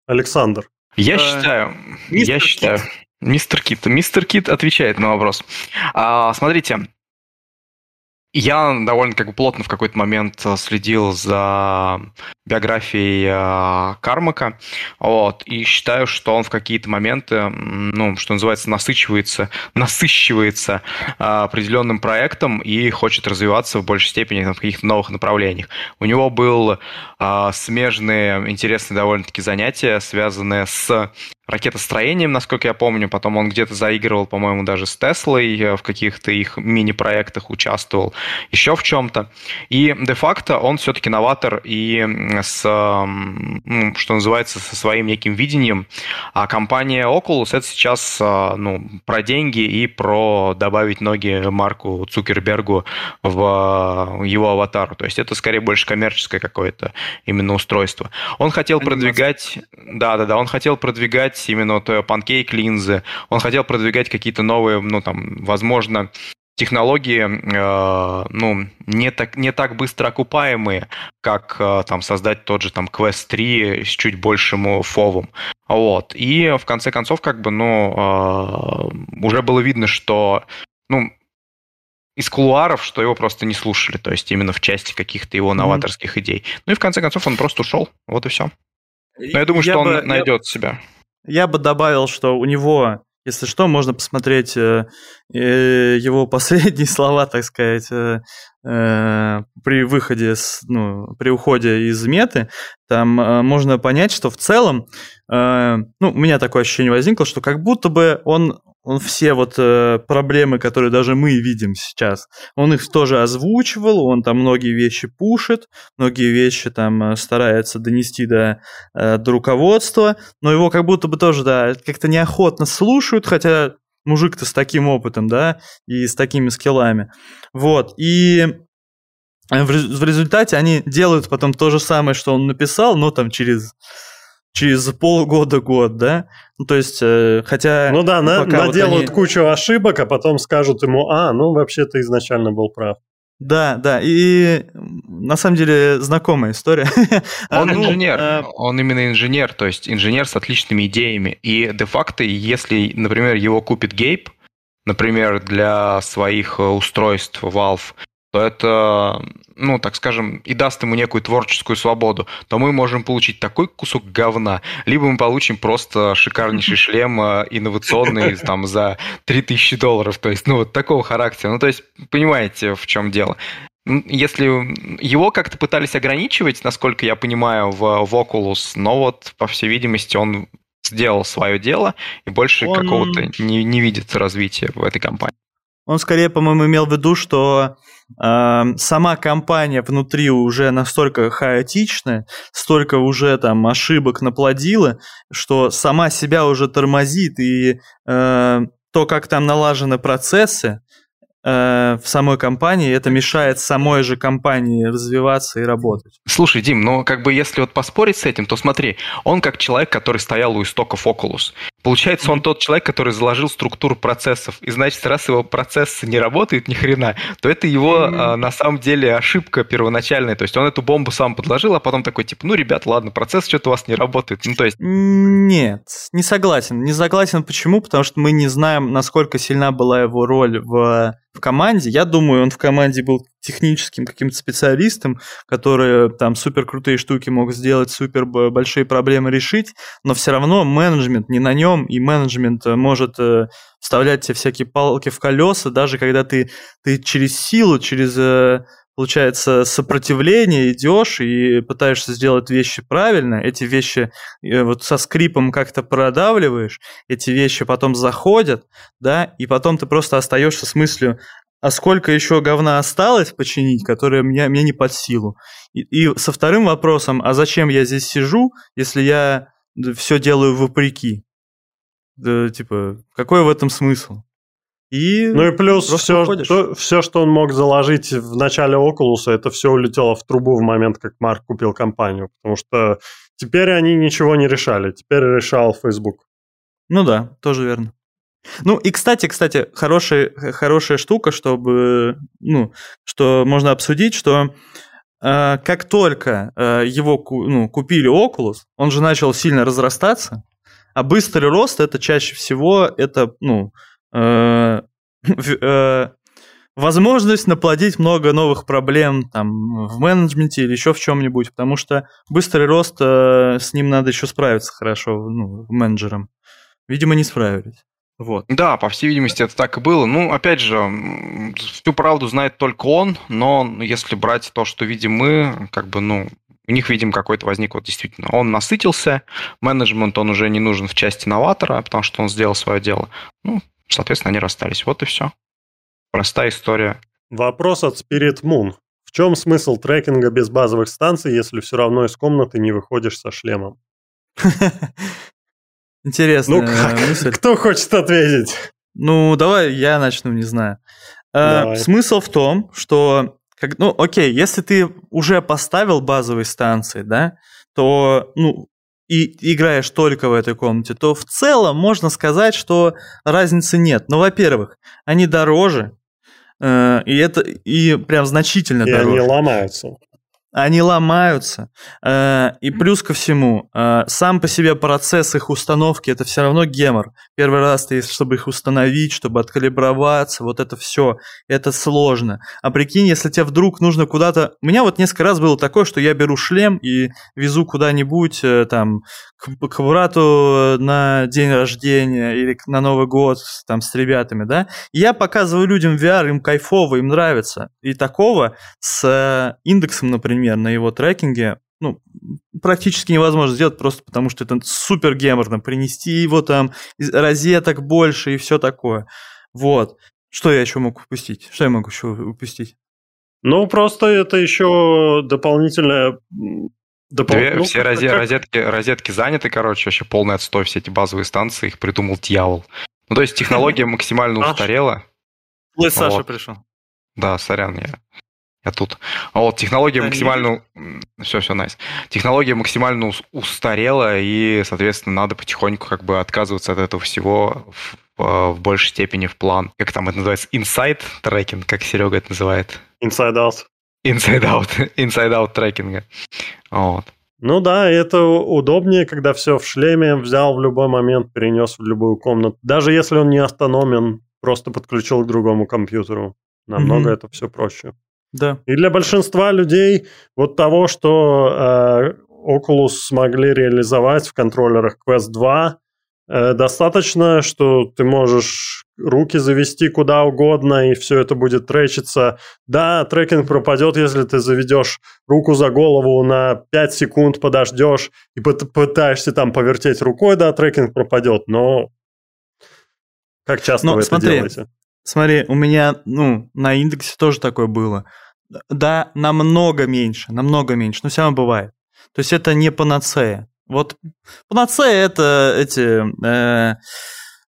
Александр.
Я э, считаю, я считаю, мистер Кит. Мистер Кит отвечает на вопрос. А, смотрите, я довольно как бы плотно в какой-то момент э, следил за биографией э, Кармака, вот, и считаю, что он в какие-то моменты, ну, что называется, насыщивается, насыщивается э, определенным проектом и хочет развиваться в большей степени в каких-то новых направлениях. У него был смежные, интересные довольно-таки занятия, связанные с ракетостроением, насколько я помню. Потом он где-то заигрывал, по-моему, даже с Теслой, в каких-то их мини-проектах участвовал, еще в чем-то. И де-факто он все-таки новатор и с, ну, что называется, со своим неким видением. А компания Oculus это сейчас э, ну, про деньги и про добавить ноги Марку Цукербергу в его аватару. То есть это скорее больше коммерческое какое-то именно устройство. Он хотел продвигать... Да-да-да, он хотел продвигать именно вот панкейк линзы, он хотел продвигать какие-то новые, ну там, возможно, технологии, э, ну, не так, не так быстро окупаемые, как э, там создать тот же там Quest 3 с чуть большим фовом. Вот. И в конце концов, как бы, ну, э, уже было видно, что, ну, из кулуаров, что его просто не слушали, то есть именно в части каких-то его новаторских mm-hmm. идей. Ну и в конце концов он просто ушел, вот и все. Но я думаю, я что бы, он найдет я... себя.
Я бы добавил, что у него, если что, можно посмотреть э, его последние слова, так сказать, э, э, при выходе, с, ну, при уходе из меты. Там э, можно понять, что в целом, э, ну, у меня такое ощущение возникло, что как будто бы он он все вот э, проблемы, которые даже мы видим сейчас, он их тоже озвучивал, он там многие вещи пушит, многие вещи там э, старается донести до, э, до руководства, но его как будто бы тоже, да, как-то неохотно слушают, хотя мужик-то с таким опытом, да, и с такими скиллами. Вот, и в результате они делают потом то же самое, что он написал, но там через через полгода-год, да? Ну, то есть, э, хотя...
Ну да, на, наделают вот они... кучу ошибок, а потом скажут ему, а, ну, вообще ты изначально был прав.
Да, да, и на самом деле знакомая история.
Он ну, инженер, а... он именно инженер, то есть инженер с отличными идеями. И де-факто, если, например, его купит Гейб, например, для своих устройств Valve, то это, ну, так скажем, и даст ему некую творческую свободу, то мы можем получить такой кусок говна, либо мы получим просто шикарнейший шлем э, инновационный там за 3000 долларов, то есть, ну, вот такого характера. Ну, то есть, понимаете, в чем дело. Если его как-то пытались ограничивать, насколько я понимаю, в, в Oculus, но вот, по всей видимости, он сделал свое дело и больше он... какого-то не, не видит развития в этой компании.
Он скорее, по-моему, имел в виду, что э, сама компания внутри уже настолько хаотичная, столько уже там ошибок наплодила, что сама себя уже тормозит, и э, то, как там налажены процессы, Э, в самой компании, это мешает самой же компании развиваться и работать.
Слушай, Дим, ну как бы если вот поспорить с этим, то смотри, он как человек, который стоял у истоков Oculus. Получается, он тот человек, который заложил структуру процессов. И значит, раз его процессы не работают ни хрена, то это его mm-hmm. на самом деле ошибка первоначальная. То есть он эту бомбу сам подложил, а потом такой, типа, ну, ребят, ладно, процесс что-то у вас не работает. Ну, то есть...
Нет, не согласен. Не согласен почему? Потому что мы не знаем, насколько сильна была его роль в в команде. Я думаю, он в команде был техническим каким-то специалистом, который там супер крутые штуки мог сделать, супер большие проблемы решить, но все равно менеджмент не на нем, и менеджмент э, может э, вставлять тебе всякие палки в колеса, даже когда ты, ты через силу, через э, получается, сопротивление, идешь и пытаешься сделать вещи правильно, эти вещи э, вот со скрипом как-то продавливаешь, эти вещи потом заходят, да, и потом ты просто остаешься с мыслью, а сколько еще говна осталось починить, которое мне, мне не под силу. И, и со вторым вопросом, а зачем я здесь сижу, если я все делаю вопреки? Да, типа, какой в этом смысл?
И ну и плюс все что, все, что он мог заложить в начале Oculus, это все улетело в трубу в момент, как Марк купил компанию. Потому что теперь они ничего не решали. Теперь решал Facebook.
Ну да, тоже верно. Ну и, кстати, кстати, хорошая, хорошая штука, чтобы, ну, что можно обсудить, что э, как только э, его ну, купили Oculus, он же начал сильно разрастаться, а быстрый рост это чаще всего это, ну, э, э, возможность наплодить много новых проблем там в менеджменте или еще в чем-нибудь, потому что быстрый рост э, с ним надо еще справиться хорошо, ну, менеджером. Видимо, не справились.
Вот. Да, по всей видимости, это так и было. Ну, опять же, всю правду знает только он, но если брать то, что видим мы, как бы, ну, у них, видим, какой-то возник вот действительно. Он насытился, менеджмент он уже не нужен в части новатора, потому что он сделал свое дело. Ну, соответственно, они расстались. Вот и все. Простая история.
Вопрос от Spirit Moon. В чем смысл трекинга без базовых станций, если все равно из комнаты не выходишь со шлемом?
Интересно.
Ну как? Мысль. Кто хочет ответить?
Ну, давай я начну, не знаю. Э, давай. Смысл в том, что, как, ну, окей, если ты уже поставил базовые станции, да, то, ну, и играешь только в этой комнате, то в целом можно сказать, что разницы нет. Но, во-первых, они дороже, э, и это и прям значительно
и
дороже.
И они ломаются
они ломаются. Э, и плюс ко всему, э, сам по себе процесс их установки это все равно гемор. Первый раз ты, чтобы их установить, чтобы откалиброваться, вот это все, это сложно. А прикинь, если тебе вдруг нужно куда-то... У меня вот несколько раз было такое, что я беру шлем и везу куда-нибудь э, там к, к брату на день рождения или на Новый год там с ребятами, да, и я показываю людям VR, им кайфово, им нравится. И такого с индексом, например, на его трекинге ну, практически невозможно сделать просто потому, что это супер геморно. Принести его там розеток больше и все такое. Вот. Что я еще мог упустить? Что я могу еще упустить?
Ну, просто это еще дополнительная
Допол... Две, ну, все розе... как... розетки, розетки заняты, короче, вообще полный отстой, все эти базовые станции, их придумал дьявол. Ну, то есть технология максимально устарела.
Саша пришел.
Да, сорян, я, я тут. А вот технология максимально... Все, все, найс. Технология максимально устарела, и, соответственно, надо потихоньку как бы отказываться от этого всего в, в большей степени в план. Как там это называется? Inside трекинг, как Серега это называет?
Inside out.
Inside out, inside out трекинга. Вот.
Ну да, это удобнее, когда все в шлеме, взял в любой момент, перенес в любую комнату. Даже если он не автономен, просто подключил к другому компьютеру. Намного mm-hmm. это все проще.
Да.
И для большинства людей вот того, что э, Oculus смогли реализовать в контроллерах Quest 2, э, достаточно, что ты можешь руки завести куда угодно, и все это будет тречиться. Да, трекинг пропадет, если ты заведешь руку за голову на 5 секунд, подождешь и пытаешься там повертеть рукой, да, трекинг пропадет, но как часто но, вы смотри, это делаете?
Смотри, у меня, ну, на индексе тоже такое было. Да, намного меньше, намного меньше, но все равно бывает. То есть это не панацея. Вот панацея это эти... Э,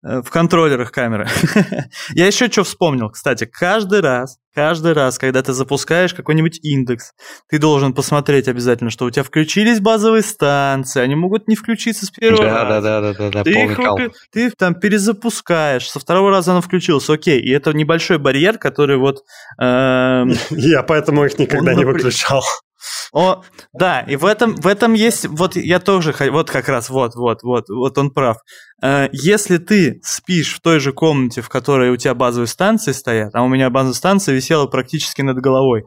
в контроллерах камеры. Я еще что вспомнил, кстати, каждый раз, каждый раз, когда ты запускаешь какой-нибудь индекс, ты должен посмотреть обязательно, что у тебя включились базовые станции, они могут не включиться с первого да,
раза. Да, да, да, да,
ты, их, ты там перезапускаешь, со второго раза оно включилось, окей, и это небольшой барьер, который вот...
Эм, Я поэтому их никогда не выключал.
О, да, и в этом, в этом есть, вот я тоже, вот как раз, вот, вот, вот, вот он прав. Э, если ты спишь в той же комнате, в которой у тебя базовые станции стоят, а у меня базовая станция висела практически над головой,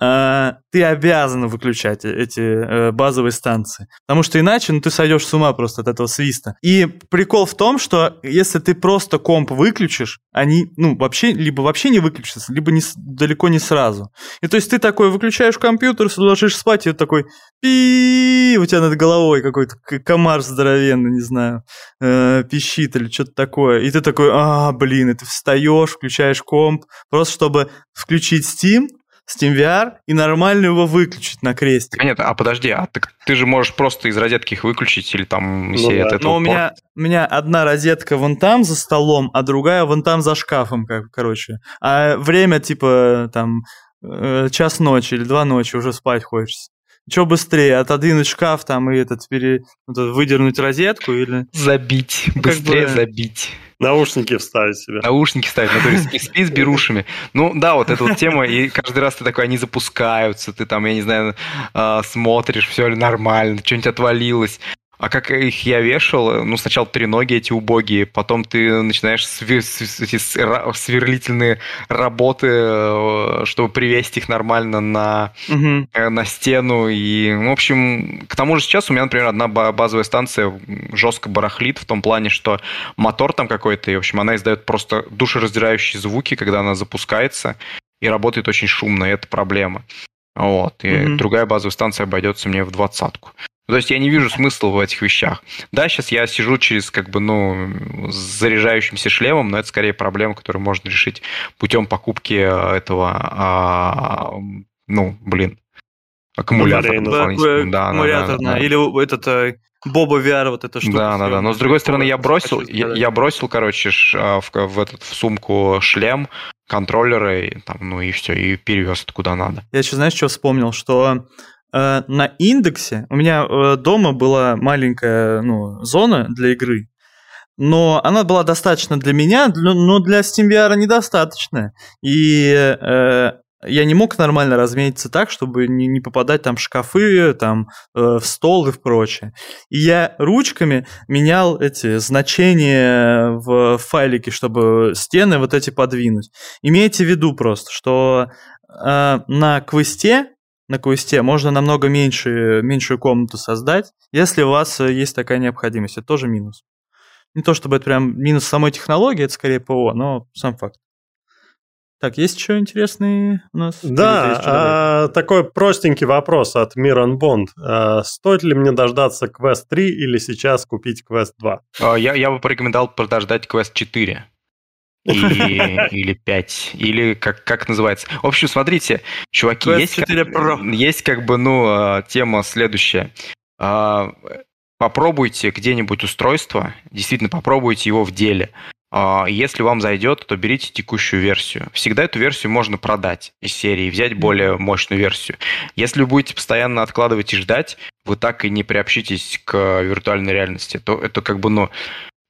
ты обязан выключать эти э, базовые станции. Потому что иначе ну, ты сойдешь с ума просто от этого свиста. И прикол в том, что если ты просто комп выключишь, они ну, вообще, либо вообще не выключатся, либо не, далеко не сразу. И то есть ты такой выключаешь компьютер, ложишь спать, и такой, пи, у тебя над головой какой-то комар здоровенный, не знаю, э, пищит или что-то такое. И ты такой, а, блин, и ты встаешь, включаешь комп, просто чтобы включить Steam, Steam VR и нормально его выключить на кресте.
Нет, а подожди, а ты, ты же можешь просто из розетки их выключить или там
ну, да. этого Но у меня, у меня одна розетка вон там за столом, а другая вон там за шкафом, как, короче. А время типа там э, час ночи или два ночи уже спать хочется. Что быстрее, отодвинуть шкаф там и этот, пере... выдернуть розетку или...
Забить, быстрее бы... забить.
Наушники вставить себе.
Наушники ставить, ну, то есть спи с берушами. Ну да, вот эта вот тема, и каждый раз ты такой, они запускаются, ты там, я не знаю, а, смотришь, все ли нормально, что-нибудь отвалилось. А как их я вешал, ну, сначала три ноги эти убогие, потом ты начинаешь свер- эти сверлительные работы, э, чтобы привести их нормально на, угу. на стену. И, в общем, к тому же сейчас у меня, например, одна базовая станция жестко барахлит в том плане, что мотор там какой-то, и, в общем, она издает просто душераздирающие звуки, когда она запускается, и работает очень шумно, и это проблема. Вот. И mm другая базовая станция обойдется мне в двадцатку. То есть я не вижу смысла в этих вещах. Да, сейчас я сижу через, как бы, ну, с заряжающимся шлемом, но это скорее проблема, которую можно решить путем покупки э, этого, а, ну, блин, аккумулятора
дополнительного. Да, аккумулятор, да, да, да. Или этот э, Боба VR, вот эта штука.
Да, да, да. Но с другой стороны, я бросил, я, я бросил, короче, в, в, этот, в сумку шлем, контроллеры, там, ну и все, и перевез это куда надо.
Я еще, знаешь, что вспомнил, что Э, на индексе у меня э, дома была маленькая ну, зона для игры, но она была достаточно для меня, но для SteamVR недостаточно. И э, я не мог нормально разметиться так, чтобы не, не попадать там в шкафы, там, э, в стол и в прочее. И я ручками менял эти значения в файлике, чтобы стены вот эти подвинуть. Имейте в виду просто, что э, на квесте на квесте можно намного меньше, меньшую комнату создать, если у вас э, есть такая необходимость. Это тоже минус. Не то чтобы это прям минус самой технологии, это скорее ПО, но сам факт. Так, есть еще интересные у нас?
Да, а, такой простенький вопрос от Мирон Бонд. А, стоит ли мне дождаться Quest 3 или сейчас купить Quest 2?
А, я, я бы порекомендовал подождать Quest 4 и, или 5, или как, как называется. В общем, смотрите, чуваки, есть как, есть как бы, ну, а, тема следующая. А, попробуйте где-нибудь устройство, действительно попробуйте его в деле. А, если вам зайдет, то берите текущую версию. Всегда эту версию можно продать из серии, взять более мощную версию. Если вы будете постоянно откладывать и ждать, вы так и не приобщитесь к виртуальной реальности. То это как бы, ну,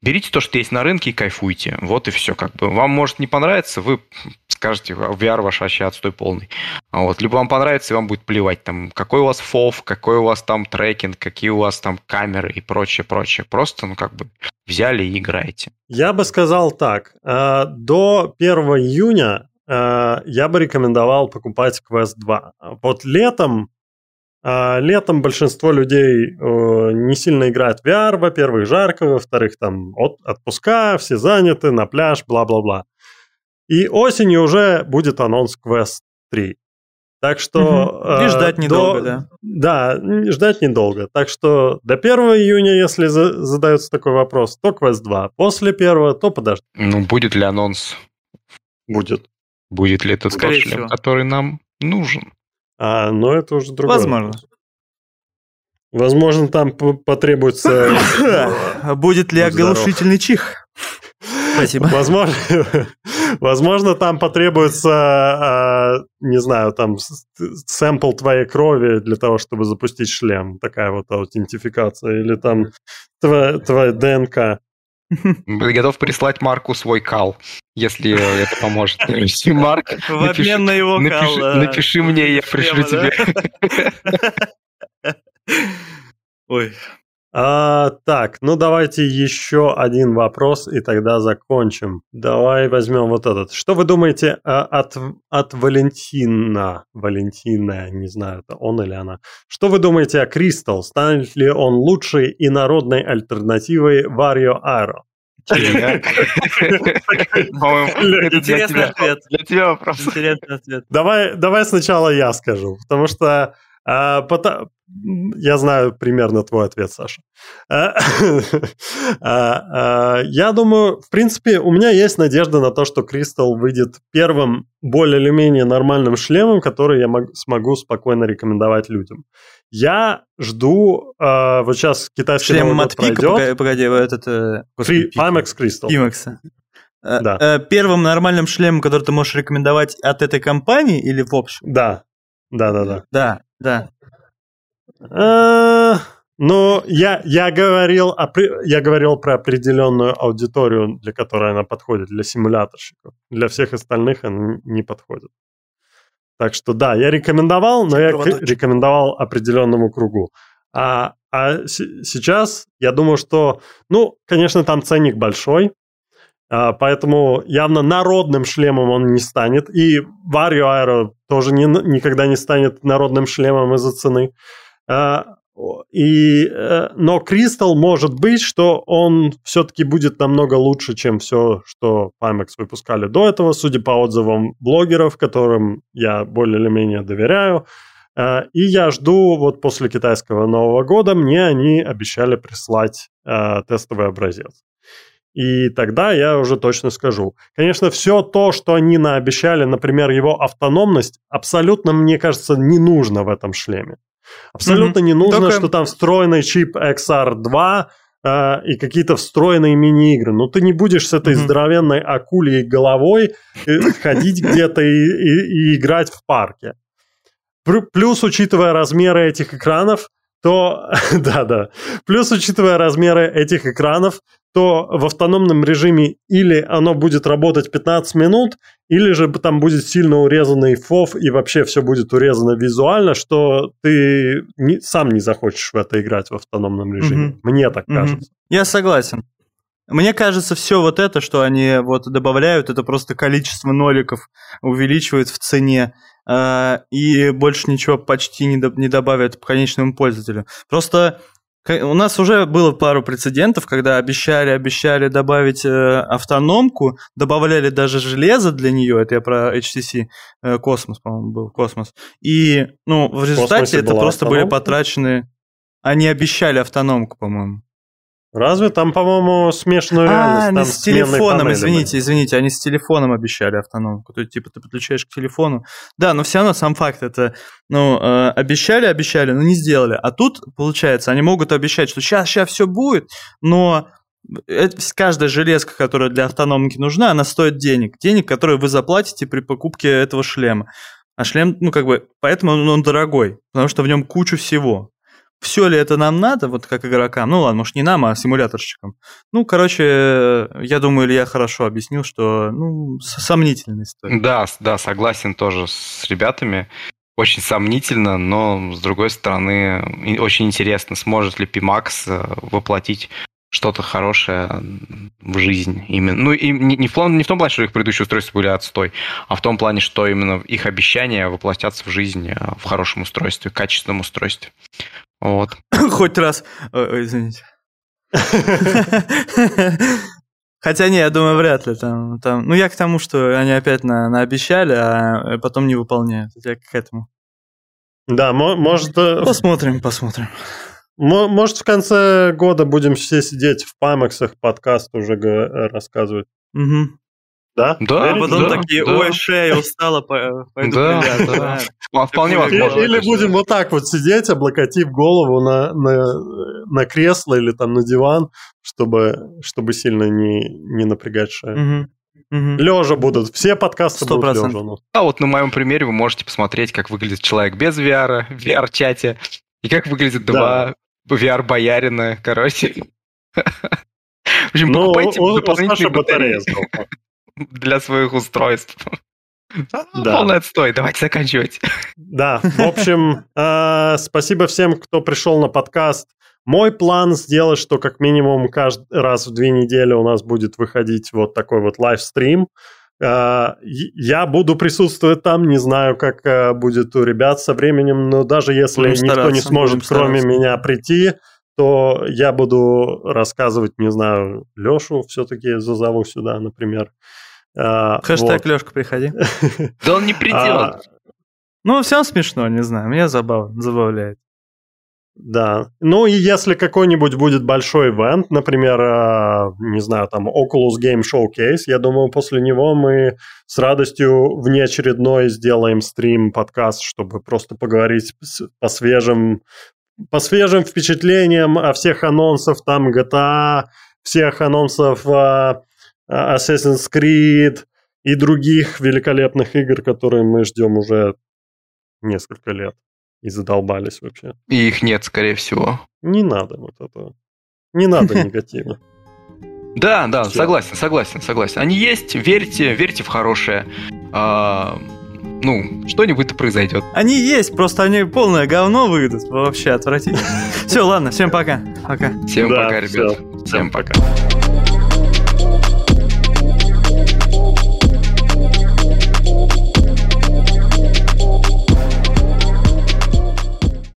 Берите то, что есть на рынке и кайфуйте. Вот и все. Как бы. Вам может не понравиться, вы скажете, VR ваш вообще отстой полный. А вот. Либо вам понравится, и вам будет плевать, там, какой у вас фов, какой у вас там трекинг, какие у вас там камеры и прочее, прочее. Просто, ну, как бы, взяли и играете.
Я бы сказал так. Э, до 1 июня э, я бы рекомендовал покупать Quest 2. Вот летом а летом большинство людей э, не сильно играет в VR, во-первых, жарко, во-вторых, там от, отпуска, все заняты, на пляж, бла-бла-бла. И осенью уже будет анонс Quest 3. Так что...
Угу. И ждать недолго, до,
да? Да, ждать недолго. Так что до 1 июня, если за, задается такой вопрос, то Quest 2. После первого, то подожди.
Ну, будет ли анонс?
Будет.
Будет ли этот шлем, который нам нужен?
А, но это уже другое.
Возможно.
Возможно, там потребуется...
Будет ли оглушительный чих? Спасибо.
Возможно, возможно, там потребуется, а, не знаю, там сэмпл твоей крови для того, чтобы запустить шлем. Такая вот аутентификация. Или там твоя, твоя ДНК.
Готов прислать Марку свой кал, если это поможет. Марк,
в обмен на его
кал. Напиши мне, я пришлю тебе.
Ой.
А, так, ну давайте еще один вопрос, и тогда закончим. Давай возьмем вот этот. Что вы думаете а, от, от Валентина? Валентина, не знаю, это он или она. Что вы думаете о Кристалл? Станет ли он лучшей и народной альтернативой Варио Аэро?
Интересный ответ.
Для тебя вопрос.
Интересный ответ.
Давай, давай сначала я скажу, потому что А, я знаю примерно твой ответ, Саша. А, а, я думаю, в принципе, у меня есть надежда на то, что Crystal выйдет первым более или менее нормальным шлемом, который я смогу спокойно рекомендовать людям. Я жду, вот сейчас китайский
Шлем Новый год пройдет. Погоди, погоди, этот... Э,
Pimax Crystal.
Pimax. Э, да. Э, первым нормальным шлемом, который ты можешь рекомендовать от этой компании или в общем?
Да, да, да, да.
Да, да.
Э, ну, я, я, говорил, я говорил про определенную аудиторию, для которой она подходит, для симуляторщиков. Для всех остальных она не подходит. Так что да, я рекомендовал, но я рекомендовал определенному кругу. А, а сейчас я думаю, что, ну, конечно, там ценник большой, поэтому явно народным шлемом он не станет. И Vario Aero тоже не, никогда не станет народным шлемом из-за цены. А, и, э, но Crystal может быть, что он все-таки будет намного лучше, чем все, что Pimax выпускали до этого, судя по отзывам блогеров, которым я более или менее доверяю. А, и я жду, вот после китайского Нового года, мне они обещали прислать тестовый образец. И тогда я уже точно скажу. Конечно, все то, что они наобещали, например, его автономность, абсолютно, мне кажется, не нужно в этом шлеме. Абсолютно mm-hmm. не нужно, Только... что там встроенный чип XR2 э, и какие-то встроенные мини-игры. Ну, ты не будешь с этой mm-hmm. здоровенной акулей головой э, ходить где-то и, играть в парке. Плюс, учитывая размеры этих экранов, то, да-да, плюс, учитывая размеры этих экранов, то в автономном режиме или оно будет работать 15 минут, или же там будет сильно урезанный фов, и вообще все будет урезано визуально, что ты не, сам не захочешь в это играть в автономном режиме. Mm-hmm. Мне так mm-hmm. кажется.
Я согласен. Мне кажется, все вот это, что они вот добавляют, это просто количество ноликов увеличивает в цене. А, и больше ничего почти не, не добавят конечному пользователю. Просто у нас уже было пару прецедентов, когда обещали, обещали добавить э, автономку, добавляли даже железо для нее, это я про HTC э, Космос, по-моему, был, Космос. И, ну, в результате это просто автономка? были потрачены... Они обещали автономку, по-моему.
Разве там, по-моему, смешанную а, реальность? А,
они с телефоном, извините, извините, они с телефоном обещали автономку. То есть, типа, ты подключаешь к телефону. Да, но все равно сам факт это, ну, э, обещали, обещали, но не сделали. А тут, получается, они могут обещать, что сейчас, сейчас все будет, но это, каждая железка, которая для автономки нужна, она стоит денег. Денег, которые вы заплатите при покупке этого шлема. А шлем, ну, как бы, поэтому он, он дорогой, потому что в нем кучу всего все ли это нам надо, вот как игрокам? Ну ладно, может не нам, а симуляторщикам. Ну, короче, я думаю, Илья хорошо объяснил, что ну, сомнительная история.
Да, да, согласен тоже с ребятами. Очень сомнительно, но с другой стороны, очень интересно, сможет ли Pimax э, воплотить что-то хорошее в жизнь именно. Ну, и не, не, в, не в том плане, что их предыдущие устройства были отстой, а в том плане, что именно их обещания воплотятся в жизнь э, в хорошем устройстве, качественном устройстве. Вот.
Хоть раз. Ой, извините. Хотя не, я думаю, вряд ли там, там. Ну, я к тому, что они опять на, на обещали, а потом не выполняют. Я к этому.
Да, может... Э,
посмотрим, посмотрим.
Может, в конце года будем все сидеть в памексах, подкаст уже рассказывать.
Угу.
Да?
Да, а потом да, такие, да. ой, шея устала, пойду да,
да. А, вполне возможно.
Или будем вот так вот сидеть, облокотив голову на, на, на кресло или там на диван, чтобы, чтобы сильно не, не напрягать шею. Угу. Угу. Лежа будут, все подкасты 100%. будут лежа. Ну.
А вот на моем примере вы можете посмотреть, как выглядит человек без VR, в VR-чате, и как выглядят да. два VR-боярина, короче.
В общем, ну, покупайте дополнительные батареи
для своих устройств. Да. Полный отстой, давайте заканчивать.
Да, в общем, э, спасибо всем, кто пришел на подкаст. Мой план сделать, что как минимум каждый раз в две недели у нас будет выходить вот такой вот лайвстрим. Э, я буду присутствовать там, не знаю, как э, будет у ребят со временем, но даже если будем никто не сможет, кроме меня, прийти, то я буду рассказывать, не знаю, Лешу все-таки зазову сюда, например.
А, Хэштег вот. Лешка, приходи.
Да он не придет.
Ну, всем смешно, не знаю, меня забав... забавляет.
Да. Ну и если какой-нибудь будет большой ивент, например, э, не знаю, там Oculus Game Showcase, я думаю, после него мы с радостью внеочередной сделаем стрим, подкаст, чтобы просто поговорить по свежим, по свежим впечатлениям о всех анонсах там GTA, всех анонсов Assassin's Creed и других великолепных игр, которые мы ждем уже несколько лет и задолбались вообще.
И их нет, скорее всего.
Не надо вот этого. Не надо негатива.
Да, да, согласен, согласен, согласен. Они есть, верьте, верьте в хорошее. А, ну, что-нибудь-то произойдет.
Они есть, просто они полное говно выйдут. Вообще отвратительно. Все, ладно, всем пока. Пока.
Всем пока, ребят. Всем пока.